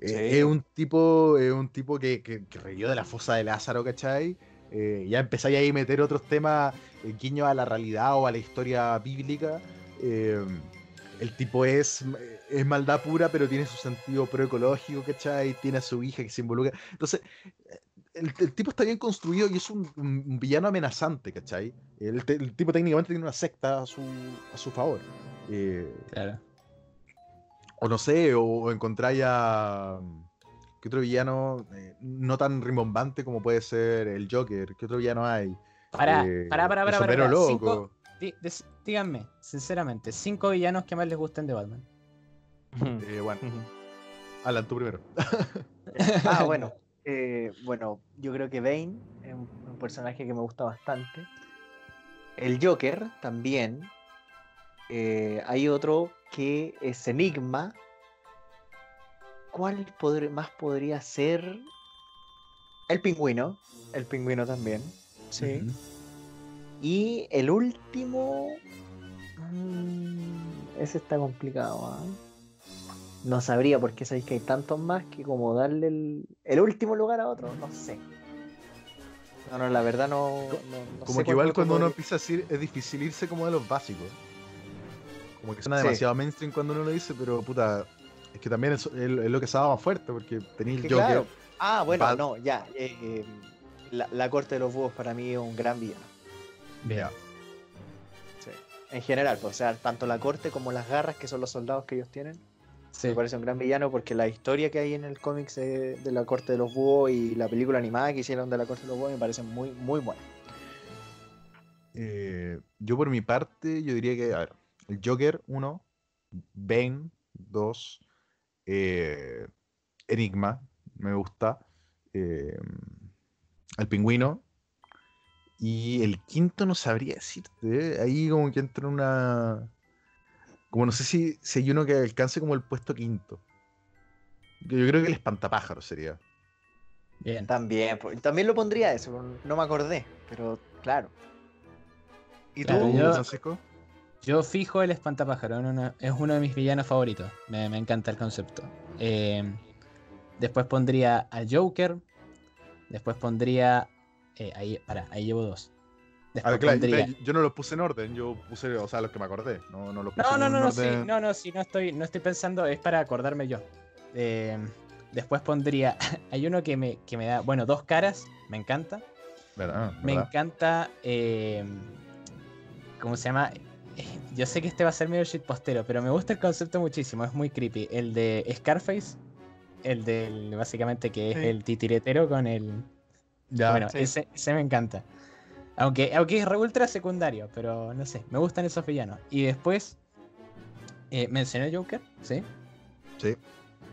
S5: Eh, eh, es un tipo, es un tipo que, que, de la fosa de Lázaro, ¿cachai? Eh, ya empezáis ahí a meter otros temas, eh, guiños a la realidad o a la historia bíblica. Eh, el tipo es, es maldad pura, pero tiene su sentido proecológico, ¿cachai? Tiene a su hija que se involucra. Entonces, el, el tipo está bien construido y es un, villano amenazante, ¿cachai? El, el tipo técnicamente tiene una secta a su, a su favor. Eh,
S6: Claro.
S5: O no sé, o, o encontráis a. ¿Qué otro villano eh, no tan rimbombante como puede ser el Joker? ¿Qué otro villano hay?
S6: Para,
S5: Eh,
S6: para, para, para, para.
S5: loco.
S6: Cinco- díganme, sinceramente, cinco villanos que más les gusten de Batman.
S5: Eh, bueno, Alan, tú primero.
S7: Ah, bueno. <laughs> eh, bueno, yo creo que Bane es un, un personaje que me gusta bastante. El Joker también. Eh, hay otro que es Enigma. ¿Cuál podr- más podría ser? El pingüino. El pingüino también. Sí. Y el último. mm, ese está complicado. ¿ah? No sabría porque sabéis que hay tantos más que como darle el, el último lugar a otro, no sé. No, no, la verdad no. no- no
S5: Como
S7: sé
S5: que igual cuando uno empieza a decir, es difícil irse como de los básicos. Como que suena
S7: Sí.
S5: demasiado mainstream cuando uno lo dice, pero puta, es que también es, es- es lo que se daba más fuerte, porque tenéis el
S7: Que
S5: Joker.
S7: claro. Ah, bueno, no, ya. eh, eh, la, la corte de los búhos para mí es un gran villano.
S5: Ya.
S7: Sí. En general, pues, o sea, tanto la corte como las garras, que son los soldados que ellos tienen,
S6: Sí.
S7: me parece un gran villano porque la historia que hay en el cómic de, de la corte de los búhos y la película animada que hicieron de la corte de los búhos me parecen muy, muy buenas.
S5: Eh, yo por mi parte, yo diría que, a ver, el Joker, uno, Bane, dos, eh, Enigma, me gusta, eh, el pingüino, y el quinto no sabría decirte, ¿eh? ahí como que entra una... Como no sé si, si hay uno que alcance como el puesto quinto. Yo creo que el espantapájaro sería.
S6: Bien.
S7: También, también lo pondría eso, no me acordé, pero claro. ¿Y
S6: Claro,
S7: tú?
S6: yo-
S5: Francisco?
S6: Yo fijo el espantapájaro, en es uno de mis villanos favoritos. Me, me encanta el concepto. Eh, después pondría al Joker. Después pondría. eh, ahí, para, ahí llevo dos.
S5: A
S6: Después
S5: ver,
S6: pondría-
S5: yo no los puse en orden, yo puse, o sea, los que me acordé, no, no los puse
S6: No,
S5: en
S6: no,
S5: un
S6: no, no, sí,
S5: orden-
S6: no, no, sí, no estoy, no estoy pensando, es para acordarme yo. Eh, después pondría. <laughs> Hay uno que me, que me da. Bueno, dos caras, me encanta.
S5: ¿Verdad?
S6: Me
S5: ¿verdad?
S6: encanta. eh, ¿Cómo se llama? <laughs> Yo sé que este va a ser medio shitpostero, pero me gusta el concepto muchísimo, es muy creepy. El de Scarface, el del básicamente que es
S7: Sí.
S6: el titiretero con el.
S5: Ya,
S6: bueno,
S7: sí.
S6: ese, ese me encanta. Aunque, aunque es re ultra secundario, pero no sé, me gustan esos villanos. Y después, eh, mencioné Joker, ¿sí?
S5: Sí.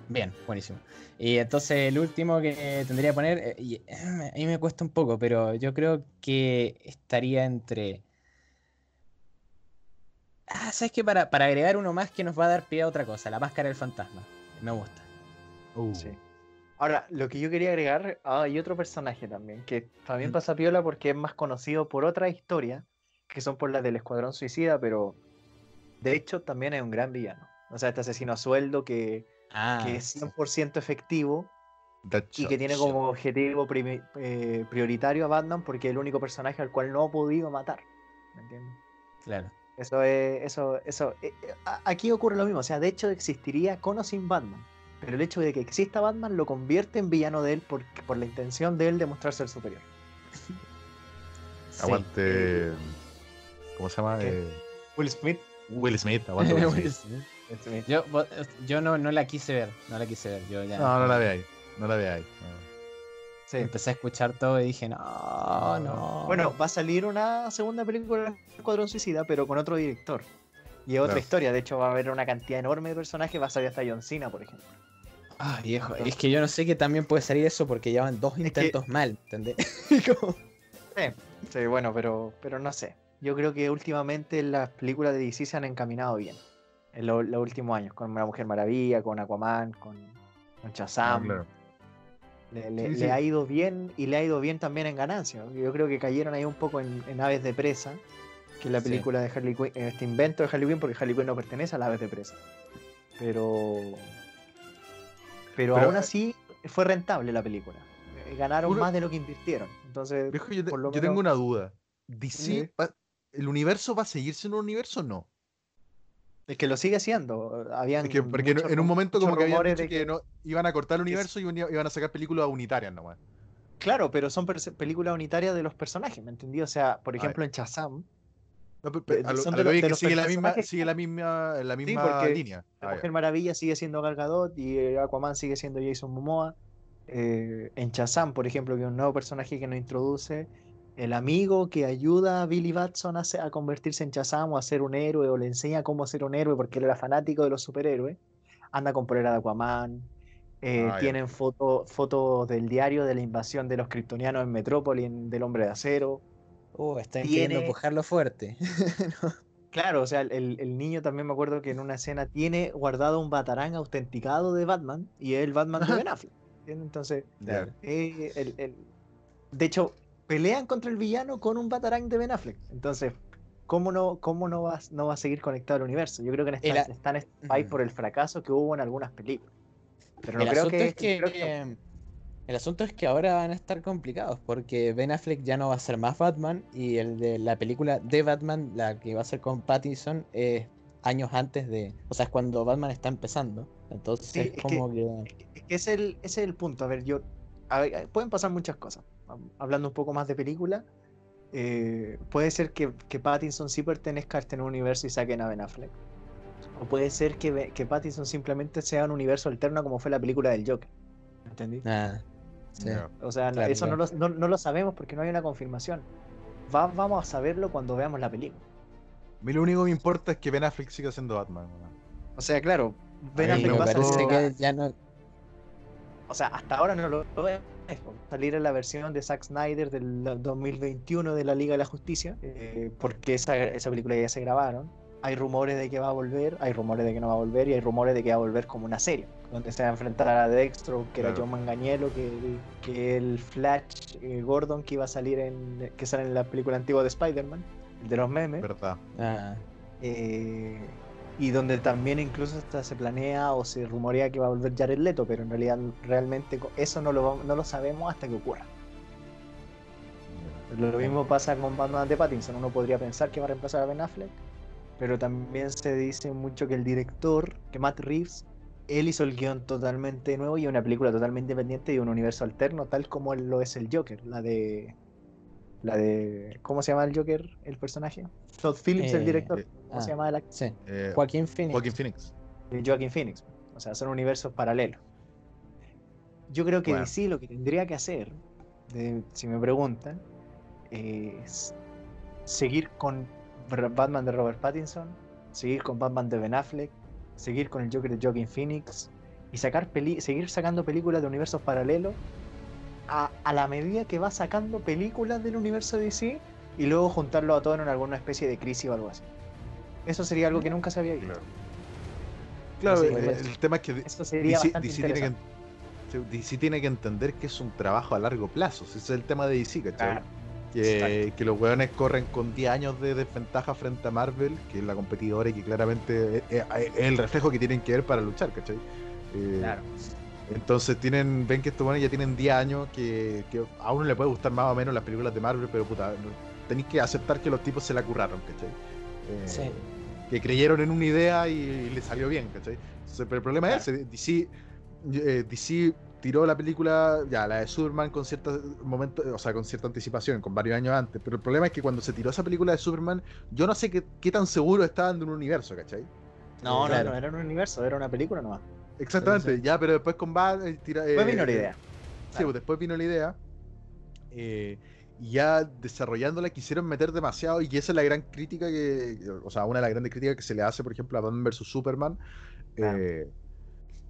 S6: Bien, buenísimo. Y entonces el último que tendría que poner, eh, y, eh, <clears throat> a mí me cuesta un poco, pero yo creo que estaría entre... Ah, ¿sabes qué? Para, para agregar uno más que nos va a dar pie a otra cosa, la máscara del fantasma. Me gusta.
S5: Uh,
S7: Sí. Ahora, lo que yo quería agregar, ah, hay otro personaje también, que también
S6: Mm.
S7: pasa piola porque es más conocido por otra historia, que son por las del Escuadrón Suicida, pero de hecho también es un gran villano. O sea, este asesino a sueldo que,
S6: Ah,
S7: que es
S6: sí.
S7: 100% efectivo y que tiene como objetivo eh, prioritario a Batman porque es el único personaje al cual no ha podido matar. ¿Me entiendes?
S6: Claro.
S7: Eso es, eso, eso, eh, eh, aquí ocurre lo mismo, o sea, de hecho existiría con o sin Batman, pero el hecho de que exista Batman lo convierte en villano de él por, por la intención de él de mostrarse el superior.
S6: Sí.
S5: Aguante. ¿Cómo se llama? Eh,
S7: Will Smith.
S5: Will Smith. <laughs> Aguante Will
S6: Will
S5: Smith.
S6: Yo, yo no, no la quise ver, no la quise ver. Yo ya
S5: No, no la veáis. No la veáis. no.
S7: Sí.
S6: empecé a escuchar todo y dije, no, no.
S7: Bueno, va a salir una segunda película de Escuadrón Suicida, pero con otro director. Y es otra
S5: Claro.
S7: historia, de hecho va a haber una cantidad enorme de personajes, va a salir hasta John Cena, por ejemplo.
S6: Ah, viejo, es que yo no sé que también puede salir eso porque llevan dos
S7: que-
S6: intentos mal, ¿entendés? <laughs> Como-
S7: Sí, bueno, pero, pero no sé. Yo creo que últimamente las películas de DC se han encaminado bien. En lo- los últimos años, con La Mujer Maravilla, con Aquaman, con, con
S5: Ah, claro.
S7: Le, le-
S5: Sí,
S7: le
S5: sí.
S7: ha ido bien y le ha ido bien también en ganancias. Yo creo que cayeron ahí un poco en, en Aves de Presa, que es la
S6: Sí.
S7: película de Harley Quinn, este invento de Harley Quinn, porque Harley Quinn no pertenece a las Aves de Presa. Pero. Pero,
S5: Pero,
S7: aún
S5: eh,
S7: así fue rentable la película. Eh, Ganaron
S5: Uno-
S7: más de lo que invirtieron. Entonces,
S5: Viejo, yo, te- tengo una duda. DC,
S7: Sí.
S5: va- ¿el universo va a seguir siendo un universo o no?
S7: Es que lo sigue siendo. Habían
S5: Es que, porque en- un momento como que habían dicho
S7: de
S5: que, no, iban a cortar el universo y iban- a sacar películas unitarias nomás.
S7: Claro, pero son películas unitarias de los personajes, ¿me entendí? O sea, por ejemplo, en Shazam,
S5: No, pero-
S7: Eh,
S5: pero a lo,
S7: son
S5: a lo que
S7: de
S5: es que sigue la misma, sigue la misma, la misma
S7: porque
S5: línea.
S7: La
S5: Ah.
S7: Mujer Maravilla sigue siendo Gal Gadot y eh, Aquaman sigue siendo Jason Momoa. Eh, en Shazam, por ejemplo, que es un nuevo personaje que nos introduce, el amigo que ayuda a Billy Batson a, se- a convertirse en Shazam o a ser un héroe o le enseña cómo ser un héroe porque él era fanático de los superhéroes, anda con polera de Aquaman. eh,
S5: Ah,
S7: tienen foto- fotos del diario de la invasión de los kryptonianos en Metrópolis, en- del Hombre de Acero.
S6: Oh, están
S7: Tiene-
S6: queriendo empujarlo fuerte. <laughs>
S7: Claro, o sea, el, el niño también me acuerdo que en una escena tiene guardado un batarán autenticado de Batman y es el Batman de Ben Affleck. ¿entiendes? Entonces, eh, el- el- de hecho, pelean contra el villano con un batarán de Ben Affleck. Entonces, ¿cómo no, cómo no, va, no va a seguir conectado al universo? Yo creo que en esta-
S6: El
S7: están por el fracaso que hubo en algunas películas. Pero no
S6: el,
S7: creo
S6: asunto
S7: que,
S6: es que,
S7: creo que-
S6: el asunto es que ahora van a estar complicados porque Ben Affleck ya no va a ser más Batman y el de la película de Batman, la que va a ser con Pattinson, es años antes de... O sea, es cuando Batman está empezando. Entonces
S7: Sí,
S6: es como que...
S7: Es que es el, ese es el punto. A ver, yo. a ver, pueden pasar muchas cosas. Hablando un poco más de película, eh, puede ser que, que Pattinson sí pertenezca a este nuevo universo y saquen a Ben Affleck. O puede ser que, Be- que Pattinson simplemente sea un universo alterno como fue la película del Joker. ¿Entendí?
S6: Sí.
S5: Ya.
S7: O sea,
S6: Claro,
S7: eso no lo, no- no lo sabemos porque no hay una confirmación. Va- vamos a saberlo cuando veamos la película.
S5: A mí lo único que me importa es que Ben Affleck siga siendo Batman.
S7: O sea, claro, Ben Affleck va a
S6: no...
S7: O sea, hasta ahora no lo, lo es. Salir en la versión de Zack Snyder del 2021 de la Liga de la Justicia, eh, porque esa, esa película ya se grabaron. Hay rumores de que va a volver, hay rumores de que no va a volver y hay rumores de que va a volver como una serie, donde se va a enfrentar a Dextro, que era. John Manganiello, que, que el Flash eh, Gordon que iba a salir en que sale en la película antigua de Spider-Man, el de los memes.
S5: ¿Verdad?
S6: Ah,
S7: Eh, y donde también incluso hasta se planea o se rumorea que va a volver Jared Leto, pero en realidad realmente eso no lo, no lo sabemos hasta que ocurra. Lo mismo pasa con Batman de Pattinson, uno podría pensar que va a reemplazar a Ben Affleck, pero también se dice mucho que el director, que Matt Reeves, él hizo el guion totalmente nuevo y una película totalmente independiente y un universo alterno, tal como lo es el Joker, la de La de. ¿Cómo se llama el Joker, el personaje? Todd Phillips, el
S6: Eh,
S7: director. ¿Cómo
S6: ah.
S7: se llama el actor?
S6: Sí.
S5: Eh,
S6: Joaquín Phoenix.
S5: Joaquin Phoenix.
S7: de Joaquin Phoenix. O sea, son universos paralelos. Yo creo que
S5: Bueno.
S7: DC lo que tendría que hacer, de- si me preguntan, es seguir con Batman de Robert Pattinson, seguir con Batman de Ben Affleck, seguir con el Joker de Joaquin Phoenix y sacar peli seguir sacando películas de universos paralelos a, a la medida que va sacando películas del universo DC y luego juntarlo a todo en alguna especie de crisis o algo así. Eso sería algo que nunca se había visto.
S5: Claro. El, el tema es que
S7: Eso sería
S5: DC, tiene que, DC tiene que entender que es un trabajo a largo plazo. Ese es el tema de DC, ¿cachai?
S7: Claro.
S5: Que, que los weones corren con 10 años de desventaja frente a Marvel, que es la competidora y que claramente es, es- es el reflejo que tienen que ver para luchar, ¿cachai? Eh,
S7: Claro.
S5: Entonces tienen, ven que estos buenos ya tienen 10 años, que, que a uno le puede gustar más o menos las películas de Marvel, pero puta, tenéis que aceptar que los tipos se la curraron, ¿cachai? Eh,
S6: Sí.
S5: Que creyeron en una idea y, y le salió bien, ¿cachai? Entonces, pero el problema es ese, DC, eh, DC tiró la película, ya, la de Superman con cierta momento, o sea, con cierta anticipación, con varios años antes, pero el problema es que cuando se tiró esa película de Superman, yo no sé qué, qué tan seguro estaban de un universo, ¿cachai?
S7: No,
S6: Claro.
S7: no, no, era un universo, era una película nomás.
S5: Exactamente,
S6: Sí,
S5: ya, pero después con eh, tira,
S7: Después
S5: eh,
S7: vino la idea.
S5: Sí, pues después vino la idea. eh, y ya desarrollándola quisieron meter demasiado. Y esa es la gran crítica que. O sea, una de las grandes críticas que se le hace, por ejemplo, a Batman vs Superman. Eh,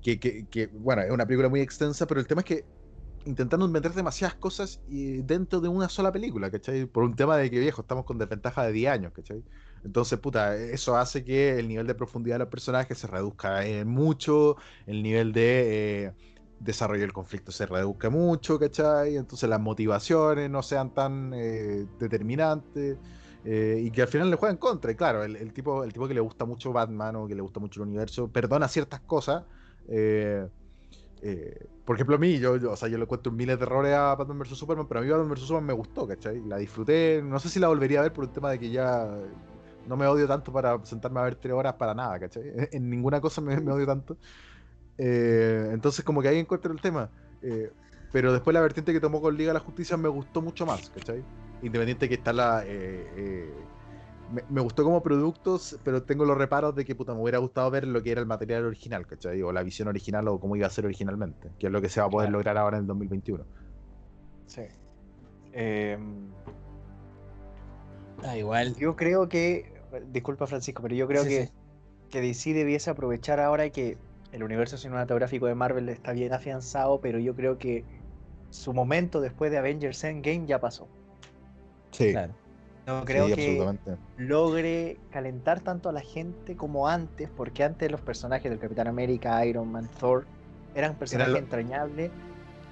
S5: que, que- que, bueno, es una película muy extensa, pero el tema es que intentaron meter demasiadas cosas dentro de una sola película, ¿cachai? Por un tema de que viejo, estamos con desventaja de 10 años, ¿cachai? Entonces, puta, eso hace que el nivel de profundidad de los personajes se reduzca eh, mucho, el nivel de eh, desarrollo del conflicto se reduzca mucho, ¿cachai? Entonces las motivaciones no sean tan eh, determinantes. y que al final le juegan contra. Y claro, el, tipo, el tipo que le gusta mucho Batman o que le gusta mucho el universo, perdona ciertas cosas. eh, por ejemplo, a mí, yo, yo, o sea, yo le cuento miles de errores a Batman vs Superman, pero a mí Batman vs Superman me gustó, ¿cachai? La disfruté, no sé si la volvería a ver por un tema de que ya no me odio tanto para sentarme a ver tres horas para nada, ¿cachai? <laughs> En, ninguna cosa me, me odio tanto. Eh, entonces, como que ahí encuentro el tema. Eh, pero después la vertiente que tomó con Liga de la Justicia me gustó mucho más, ¿cachai? Independiente que está la... eh, eh, me, me gustó como productos, pero tengo los reparos de que puta, me hubiera gustado ver lo que era el material original, ¿cachai? O la visión original o cómo iba a ser originalmente, que es lo que se va a poder
S7: Claro.
S5: lograr ahora en el 2021.
S7: Sí. Eh,
S6: Ah, igual.
S7: yo creo que. Disculpa, Francisco, pero yo creo
S6: Sí,
S7: que,
S6: sí.
S7: que DC debiese aprovechar ahora que el universo cinematográfico de Marvel está bien afianzado, pero yo creo que su momento después de Avengers Endgame ya pasó.
S5: Sí,
S6: Claro.
S7: No creo
S5: sí,
S7: que
S5: absolutamente.
S7: logre calentar tanto a la gente como antes, porque antes los personajes del Capitán América, Iron Man, Thor, eran personajes
S5: lo-
S7: entrañables.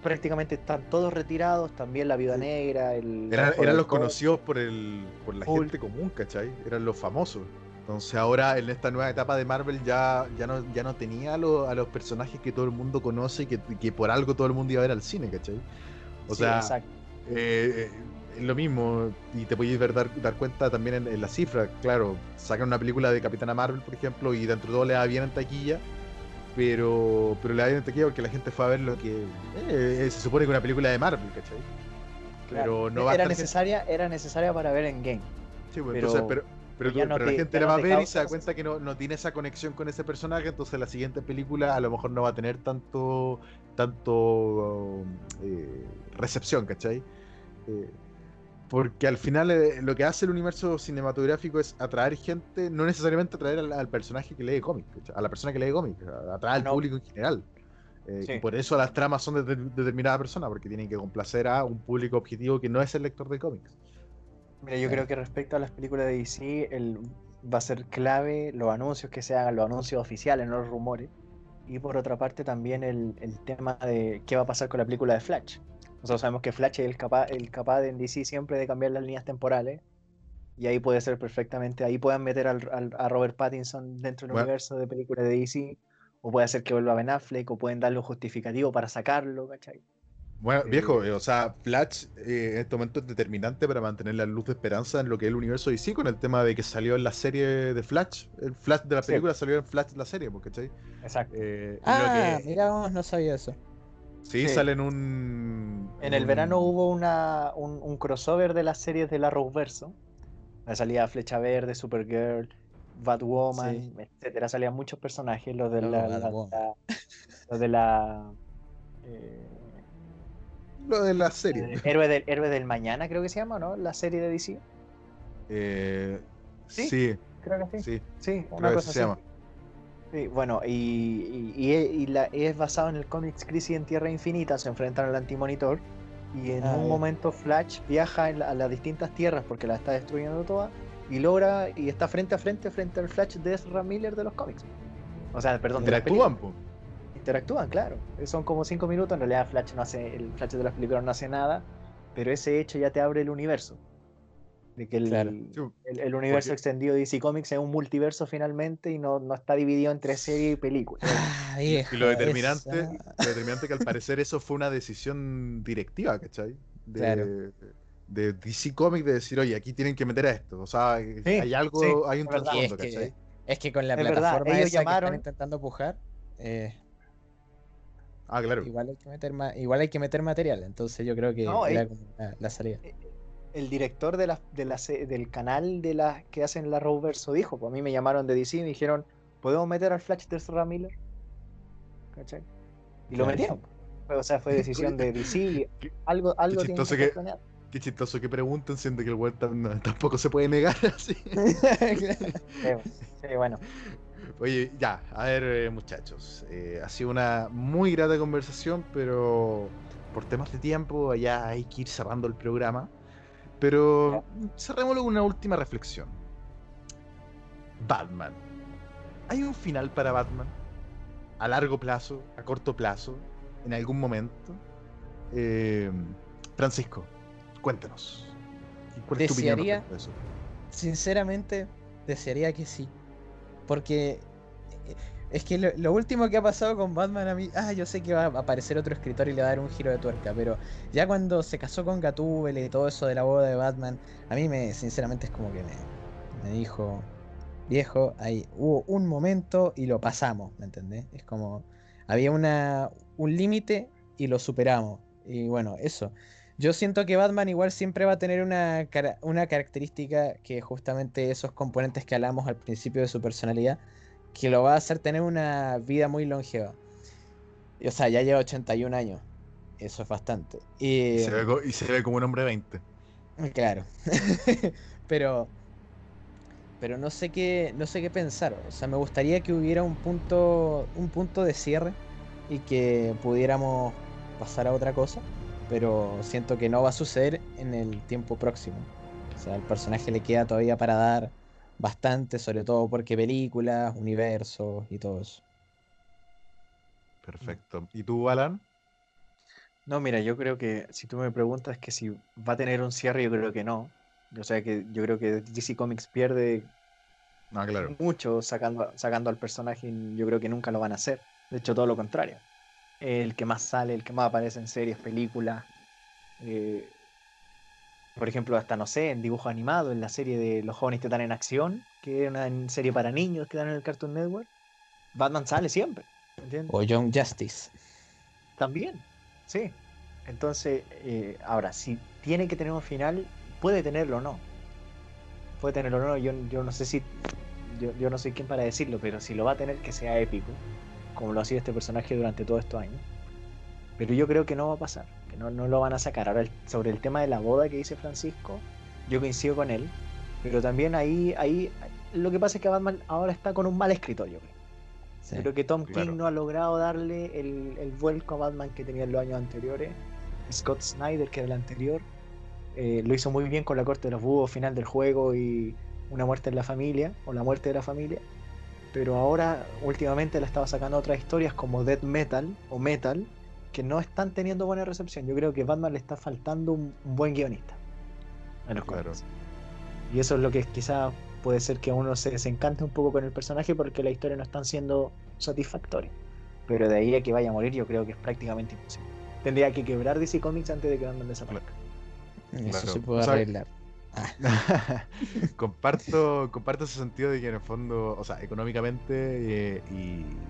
S7: Prácticamente están todos retirados, también la Viuda. Negra, el...
S5: Eran, los conocidos por, el, por la
S7: Hulk.
S5: gente común, ¿cachai? Eran los famosos. Entonces ahora en esta nueva etapa de Marvel ya, ya, no, ya no tenía a, lo- a los personajes que todo el mundo conoce y que, que por algo todo el mundo iba a ver al cine, ¿cachai? O
S7: Sí,
S5: sea,
S7: exacto.
S5: eh, eh, es lo mismo, y te podéis ver, dar, dar cuenta también en, en las cifras, claro, sacan una película de Capitana Marvel, por ejemplo, y dentro de todo le da bien en taquilla, pero, pero le en taquilla porque la gente fue a ver lo que eh, se supone que una película de Marvel, ¿cachai? Pero
S7: Claro.
S5: no va a
S7: era
S5: gente-
S7: necesaria, era necesaria para ver en game.
S5: Sí, pues,
S7: Pero-
S5: entonces, pero, pero,
S7: no
S5: pero
S7: te-
S5: la gente la va a ver y se da cuenta que no, no tiene esa conexión con ese personaje, entonces la siguiente película a lo mejor no va a tener tanto tanto eh, recepción, ¿cachai? Eh, porque al final eh, lo que hace el universo cinematográfico es atraer gente, no necesariamente atraer al, al personaje que lee cómics, a la persona que lee cómics, atraer al
S7: No.
S5: público en general. Eh,
S7: Sí.
S5: Y por eso las tramas son de, de- determinada persona, porque tienen que complacer a un público objetivo que no es el lector de cómics.
S7: Mira, yo creo que respecto a las películas de DC, el, va a ser clave los anuncios que se hagan, los anuncios oficiales, no los rumores. Y por otra parte también el, el tema de qué va a pasar con la película de Flash. Nosotros sabemos que Flash es el capaz, el capaz en DC siempre de cambiar las líneas temporales. Y ahí puede ser perfectamente, ahí puedan meter al- al- a Robert Pattinson dentro del
S5: Bueno.
S7: universo de películas de DC. O puede hacer que vuelva Ben Affleck, o pueden darle un justificativo para sacarlo, ¿cachai?
S5: Bueno,
S7: Eh,
S5: viejo, eh, o sea, Flash eh, en este momento es determinante para mantener la luz de esperanza en lo que es el universo DC con el tema de que salió en la serie de Flash. El Flash de la
S7: Sí.
S5: película salió en Flash de la serie, porque ¿cachai?
S7: Exacto.
S5: Eh,
S6: Ah,
S5: que-
S6: mira vos, no sabía eso.
S5: Sí,
S7: Sí.
S5: sale en un.
S7: En el
S5: un-
S7: verano hubo una, un, un crossover de las series de la. Ahí Salía Flecha Verde, Supergirl, Batwoman,
S6: Sí.
S7: etcétera. Salían muchos personajes. Los de la, la-
S6: Batwoman.
S7: la- los de la eh,
S5: Lo de la serie.
S7: eh, Héroe, del, Héroe del Mañana, creo que se llama, ¿no? La serie de DC.
S5: Eh,
S7: ¿Sí?
S5: sí,
S7: Creo que sí.
S5: sí,
S7: Sí, una
S5: creo que
S7: cosa
S5: se
S7: así.
S5: llama.
S7: Sí, bueno, y, y- y e- y la- es basado en el cómics Crisis en Tierra Infinita, se enfrentan al antimonitor y en
S6: Ah,
S7: un momento Flash viaja la- a las distintas tierras porque las está destruyendo todas y logra y está frente a frente frente al Flash de Ezra Miller de los cómics. O sea, perdón, de
S5: Interactúan, po.
S7: Interactúan, claro. Son como cinco minutos, en realidad Flash no hace, el Flash de las películas no hace nada, pero ese hecho ya te abre el universo. De que el,
S6: Claro.
S7: El, el universo
S5: Porque-
S7: extendido de DC Comics es un multiverso finalmente y no, no está dividido entre serie y película.
S6: Ah,
S5: Y lo determinante,
S6: esa-
S5: lo determinante que al parecer eso fue una decisión directiva, ¿cachai? De,
S6: Claro.
S5: de DC Comics de decir, oye, aquí tienen que meter a esto. O sea, hay algo,
S7: sí,
S5: hay un
S7: es
S6: es
S5: trasfondo,
S6: que,
S5: ¿cachai?
S6: es que con la
S7: Es verdad,
S6: plataforma
S7: ellos
S6: esa que
S7: llamaron-
S6: están intentando pujar, eh,
S5: Ah, claro.
S6: igual hay que meter igual hay que meter material, entonces yo creo que
S7: No,
S6: era
S7: eh,
S6: como la, la salida.
S7: El director de la, de la se- del canal de las que hacen la Rowverso dijo, pues a mí me llamaron de DC y me dijeron, ¿podemos meter al Flash de Ezra Miller? ¿Cachai? Y lo metieron. Fue- O sea, fue decisión de DC. <laughs> algo algo
S5: chistoso
S7: que
S5: que-. Qué chistoso que pregunten, siendo que el tam- tampoco se puede negar <laughs> así. <laughs>
S7: Sí, bueno.
S5: Oye, ya, a ver, eh, muchachos. eh, ha sido una muy grata conversación, pero por temas de tiempo ya hay que ir cerrando el programa. Pero cerrémoslo con una última reflexión. Batman. ¿Hay un final para Batman? ¿A largo plazo? ¿A corto plazo? ¿En algún momento? Eh, Francisco, cuéntanos. ¿Cuál es tu opinión
S6: Desearía-
S5: respecto a eso?
S6: Sinceramente, desearía que sí. Porque eh, es que lo, último que ha pasado con Batman a mí. Ah, yo sé que va a aparecer otro escritor y le va a dar un giro de tuerca, pero ya cuando se casó con Gatúbela y todo eso de la boda de Batman, a mí me, sinceramente, es como que me, dijo. Viejo, ahí hubo un momento y lo pasamos, ¿me entendés? Es como. Había una, un límite y lo superamos. Y bueno, eso. Yo siento que Batman igual siempre va a tener una, una característica que justamente esos componentes que hablamos al principio de su personalidad, que lo va a hacer tener una vida muy longeva. Y, O sea, ya lleva 81 años. Eso es bastante. Y,
S5: Y se, ve, co- y se ve como un hombre 20.
S6: Claro. <laughs> pero pero no sé qué no sé qué pensar. O sea, me gustaría que hubiera un punto un punto de cierre y que pudiéramos pasar a otra cosa, pero siento que no va a suceder en el tiempo próximo. O sea, al personaje le queda todavía para dar bastante, sobre todo porque películas, universos y todo eso.
S5: Perfecto. ¿Y tú, Alan?
S7: No, mira, yo creo que si tú me preguntas que si va a tener un cierre, yo creo que no. O sea, que yo creo que DC Comics pierde
S5: Ah, claro.
S7: mucho sacando, sacando al personaje y yo creo que nunca lo van a hacer. De hecho, todo lo contrario. El que más sale, el que más aparece en series, películas. eh, por ejemplo, hasta no sé, en dibujo animado, en la serie de Los jóvenes titanes en acción, que es una serie para niños que dan en el Cartoon Network. Batman sale siempre. ¿entiendes?
S6: O Young Justice.
S7: También, sí. Entonces, eh, ahora, si tiene que tener un final, puede tenerlo o no. Puede tenerlo o no, yo, yo no sé si. Yo, yo no soy quien para decirlo, pero si lo va a tener, que sea épico, como lo ha sido este personaje durante todos estos años. Pero yo creo que no va a pasar, que no, no lo van a sacar. Ahora, el- sobre el tema de la boda que dice Francisco, yo coincido con él, pero también ahí, ahí lo que pasa es que Batman ahora está con un mal escritor, yo creo.
S6: Sí.
S7: Creo que Tom
S5: claro.
S7: King no ha logrado darle el, el vuelco a Batman que tenía en los años anteriores. Scott Snyder, que era el anterior, eh, lo hizo muy bien con la corte de los búhos, final del juego y una muerte en la familia, o la muerte de la familia. Pero ahora, últimamente, le estaba sacando otras historias como Dead Metal o Metal, que no están teniendo buena recepción. Yo creo que Batman le está faltando un, un buen guionista en los
S5: Claro.
S7: cómics. Y eso es lo que quizá puede ser que uno se desencante un poco con el personaje porque la historia no están siendo satisfactorias. Pero de ahí a que vaya a morir, yo creo que es prácticamente imposible. Tendría que quebrar DC Comics antes de que Batman desaparezca.
S6: Eso
S5: Claro.
S6: se puede
S5: O sea,
S6: arreglar. <laughs>
S5: comparto, comparto ese sentido de que en el fondo, o sea, económicamente eh, y,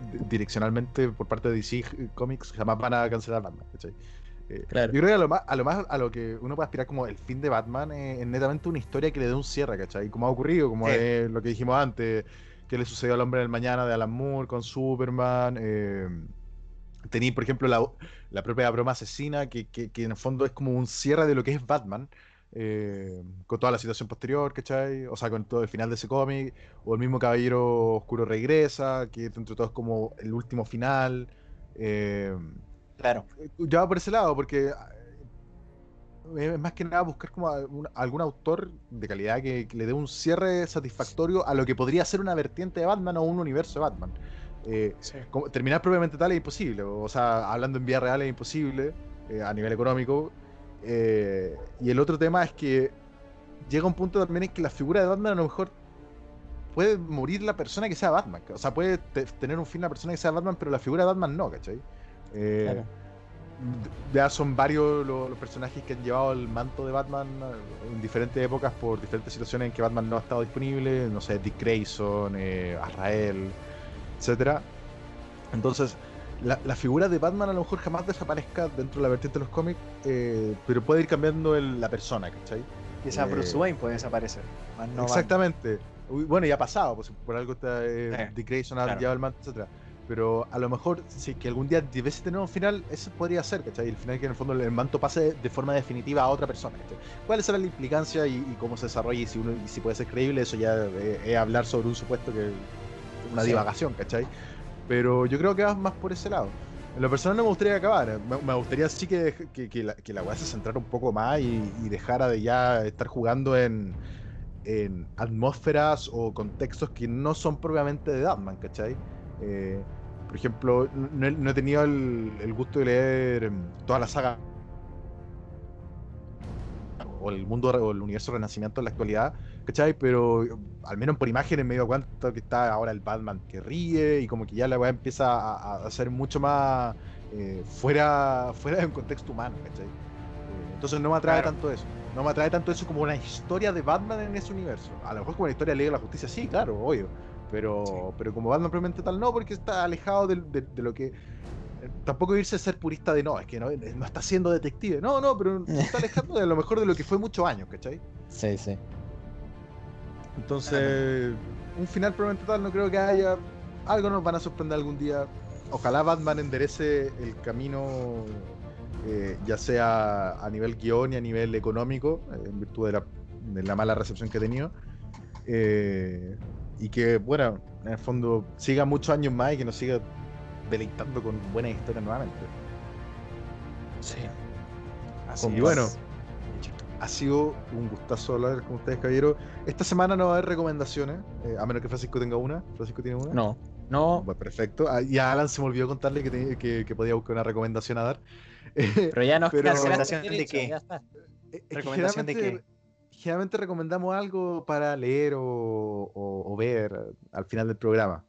S5: direccionalmente por parte de DC Comics jamás van a cancelar Batman, ¿cachai? Eh,
S6: Claro.
S5: Yo creo que a lo, más, a lo más a lo que uno puede aspirar como el fin de Batman eh, es netamente una historia que le dé un cierre, ¿cachai? Como ha ocurrido, como
S7: Sí.
S5: es lo que dijimos antes, que le sucedió al hombre del mañana de Alan Moore con Superman. Eh, Tení, por ejemplo, la, la propia broma asesina, que, que, que en el fondo es como un cierre de lo que es Batman, eh, con toda la situación posterior, ¿cachai? O sea, con todo el final de ese cómic, o el mismo Caballero Oscuro regresa, que dentro de todo es como el último final. eh,
S7: Claro.
S5: ya va por ese lado, porque eh, es más que nada buscar como un- algún autor de calidad que, que le dé un cierre satisfactorio a lo que podría ser una vertiente de Batman o un universo de Batman. Eh, como- terminar propiamente tal es imposible, o sea, hablando en vía real es imposible a nivel económico. Eh, y el otro tema es que llega un punto también en que la figura de Batman a lo mejor puede morir la persona que sea Batman. O sea, puede te- tener un fin la persona que sea Batman, pero la figura de Batman no, ¿cachai? Eh,
S6: Claro.
S5: ya son varios lo- los, personajes que han llevado el manto de Batman en diferentes épocas por diferentes situaciones en que Batman no ha estado disponible, no sé, Dick Grayson, eh, Azrael, etcétera. Entonces, la, la figura de Batman a lo mejor jamás desaparezca dentro de la vertiente de los cómics, eh, pero puede ir cambiando el- la persona, ¿cachai?
S7: Quizás
S5: Eh,
S7: Bruce Wayne puede desaparecer. no.
S5: Exactamente. Uy, Bueno, ya ha pasado, pues, por algo está eh, Dick Grayson ha
S7: claro.
S5: llevado el manto, etcétera. Pero a lo mejor, si que algún día debiese tener un final, eso podría ser, ¿cachai? El final que en el fondo el manto pase de forma definitiva a otra persona, ¿cachai? ¿Cuál será la implicancia y, y cómo se desarrolla y si, uno, y si puede ser creíble? Eso ya es hablar sobre un supuesto que una
S7: Sí.
S5: divagación, ¿cachai? Pero yo creo que va más por ese lado. En lo personal no me gustaría acabar, me, gustaría sí que, que, la, que weá se centrara un poco más y, y dejara de ya estar jugando en, en atmósferas o contextos que no son propiamente de Batman, ¿cachai? Eh, por ejemplo, no, he- tenido el, el gusto de leer em, toda la saga o el mundo o el universo renacimiento en la actualidad, ¿cachai? Pero al menos por imágenes me dio cuenta que está ahora el Batman que ríe y como que ya la weá empieza a, a ser mucho más eh, fuera, fuera de un contexto humano, ¿cachai? Eh, entonces no me atrae
S7: Claro.
S5: tanto eso. No me atrae tanto eso como una historia de Batman en ese universo. A lo mejor como una historia de Liga de la Justicia, sí, claro, obvio. Pero,
S7: Sí.
S5: pero como Batman propiamente tal, no, porque está alejado de, de lo que. eh, Tampoco irse a ser purista de no, es que no, no está siendo detective. No, no, pero se está alejando de lo mejor de lo que fue muchos años, ¿cachai?
S6: Sí, sí.
S5: Entonces, un final probablemente tal no creo que haya. Algo nos van a sorprender algún día. Ojalá Batman enderece el camino, eh, ya sea a nivel guion y a nivel económico, eh, en virtud de la, de la mala recepción que ha tenido. Eh, y que, bueno, en el fondo siga muchos años más y que nos siga deleitando con buenas historias nuevamente.
S6: Sí.
S7: Así
S5: Y
S7: es.
S5: bueno, ha sido un gustazo hablar con ustedes, caballero. Esta semana no va a haber recomendaciones, eh, a menos que Francisco tenga una. ¿Francisco tiene una?
S6: No, no,
S5: Bueno, perfecto. Ah, y a Alan se me olvidó contarle que, te- que, que podía buscar una recomendación a dar. <laughs> Eh,
S6: pero ya nos
S5: Pero-
S7: ¿Recomendación de qué? ¿Recomendación de
S5: generalmente- Generalmente recomendamos algo para leer o, o- o ver al final del programa.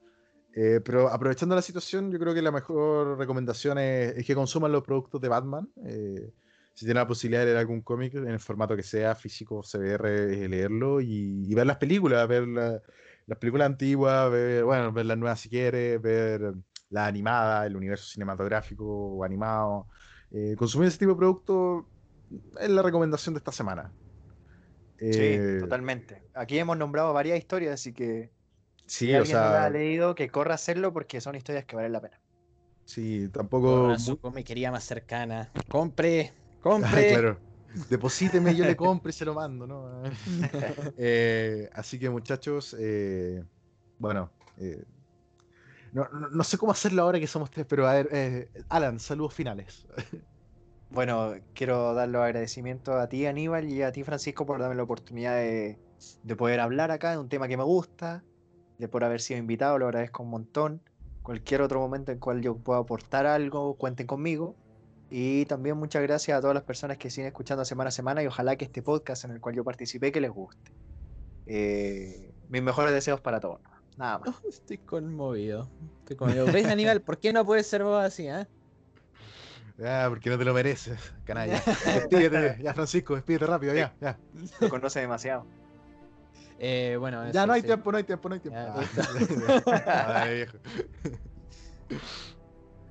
S5: Eh, pero aprovechando la situación, yo creo que la mejor recomendación es, es que consuman los productos de Batman. Eh, si tienen la posibilidad de leer algún cómic en el formato que sea, físico o CBR, eh, leerlo y, y ver las películas, ver la- las películas antiguas, ver, bueno, ver las nuevas si quieres, ver la animada, el universo cinematográfico o animado. Eh, consumir ese tipo de productos es la recomendación de esta semana.
S7: Sí,
S5: Eh,
S7: totalmente. Aquí hemos nombrado varias historias, así que
S5: Sí,
S7: si
S5: o
S7: alguien no la ha leído, que corra a hacerlo porque son historias que valen la pena.
S5: sí, tampoco.
S6: Su comiquería más cercana. Compre,
S5: Ah,
S6: compre.
S5: claro. Deposíteme, yo le compro y se lo mando, ¿no? <laughs> Eh, así que, muchachos, eh, bueno, eh, no, no- no sé cómo hacerlo ahora que somos tres, pero a ver, eh, Alan, saludos finales. <laughs>
S7: Bueno, quiero dar los agradecimientos a ti, Aníbal, y a ti, Francisco, por darme la oportunidad de, de poder hablar acá de un tema que me gusta, de por haber sido invitado, lo agradezco un montón. Cualquier otro momento en el cual yo pueda aportar algo, cuenten conmigo. Y también muchas gracias a todas las personas que siguen escuchando semana a semana y ojalá que este podcast en el cual yo participé que les guste. Eh, mis mejores deseos para todos. Nada más.
S6: Oh, <laughs> estoy conmovido. Estoy conmovido. ¿Ves, Aníbal? ¿Por qué no puedes ser vos así, ah?
S5: Ah, porque no te lo mereces, canalla. <laughs> Despídete, ya, Francisco, despídete rápido, ya, ya.
S7: Lo conoce demasiado.
S6: Eh, bueno,
S5: Ya
S6: eso,
S5: no hay
S6: sí.
S5: tiempo, no hay tiempo, no hay tiempo.
S6: Ya, <laughs>
S5: Ah, viejo.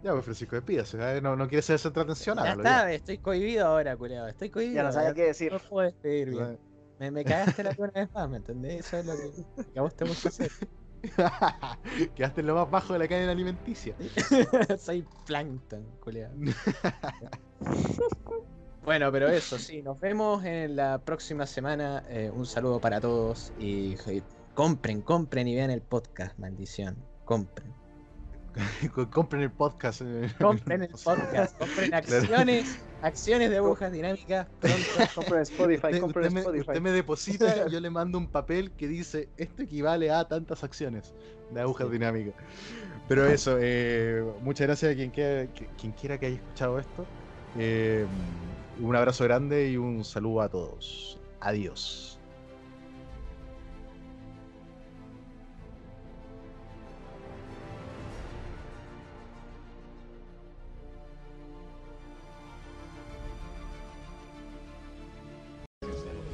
S5: Ya, pues Francisco, despídase. ¿eh? No, no quiere ser centro atención.
S6: Ya está, estoy cohibido ahora, culiado. Estoy cohibido.
S7: Ya no sabía qué decir.
S6: No puedo despedir bien. Me, me cagaste la una vez más, ¿me entendés? Eso es lo que, que a vos te gusta hacer. <laughs>
S5: Quedaste en lo más bajo de la cadena alimenticia. <laughs>
S6: Soy plankton, culiado. <laughs> Bueno, pero eso, sí, nos vemos en la próxima semana. Eh, un saludo para todos y, y compren, compren y vean el podcast, maldición. Compren. <laughs>
S5: Compren el podcast. eh. <laughs>
S6: Compren el podcast, compren <laughs> acciones, acciones de agujas dinámicas.
S7: Compren Spotify,
S5: Usted,
S7: compren
S5: usted me,
S7: Spotify.
S5: usted me deposita y yo le mando un papel que dice esto equivale a tantas acciones de agujas dinámicas. Pero eso, eh, muchas gracias a quien quiera, que- quien quiera que haya escuchado esto. Eh, un abrazo grande y un saludo a todos. Adiós.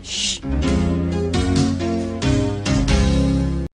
S5: Shh.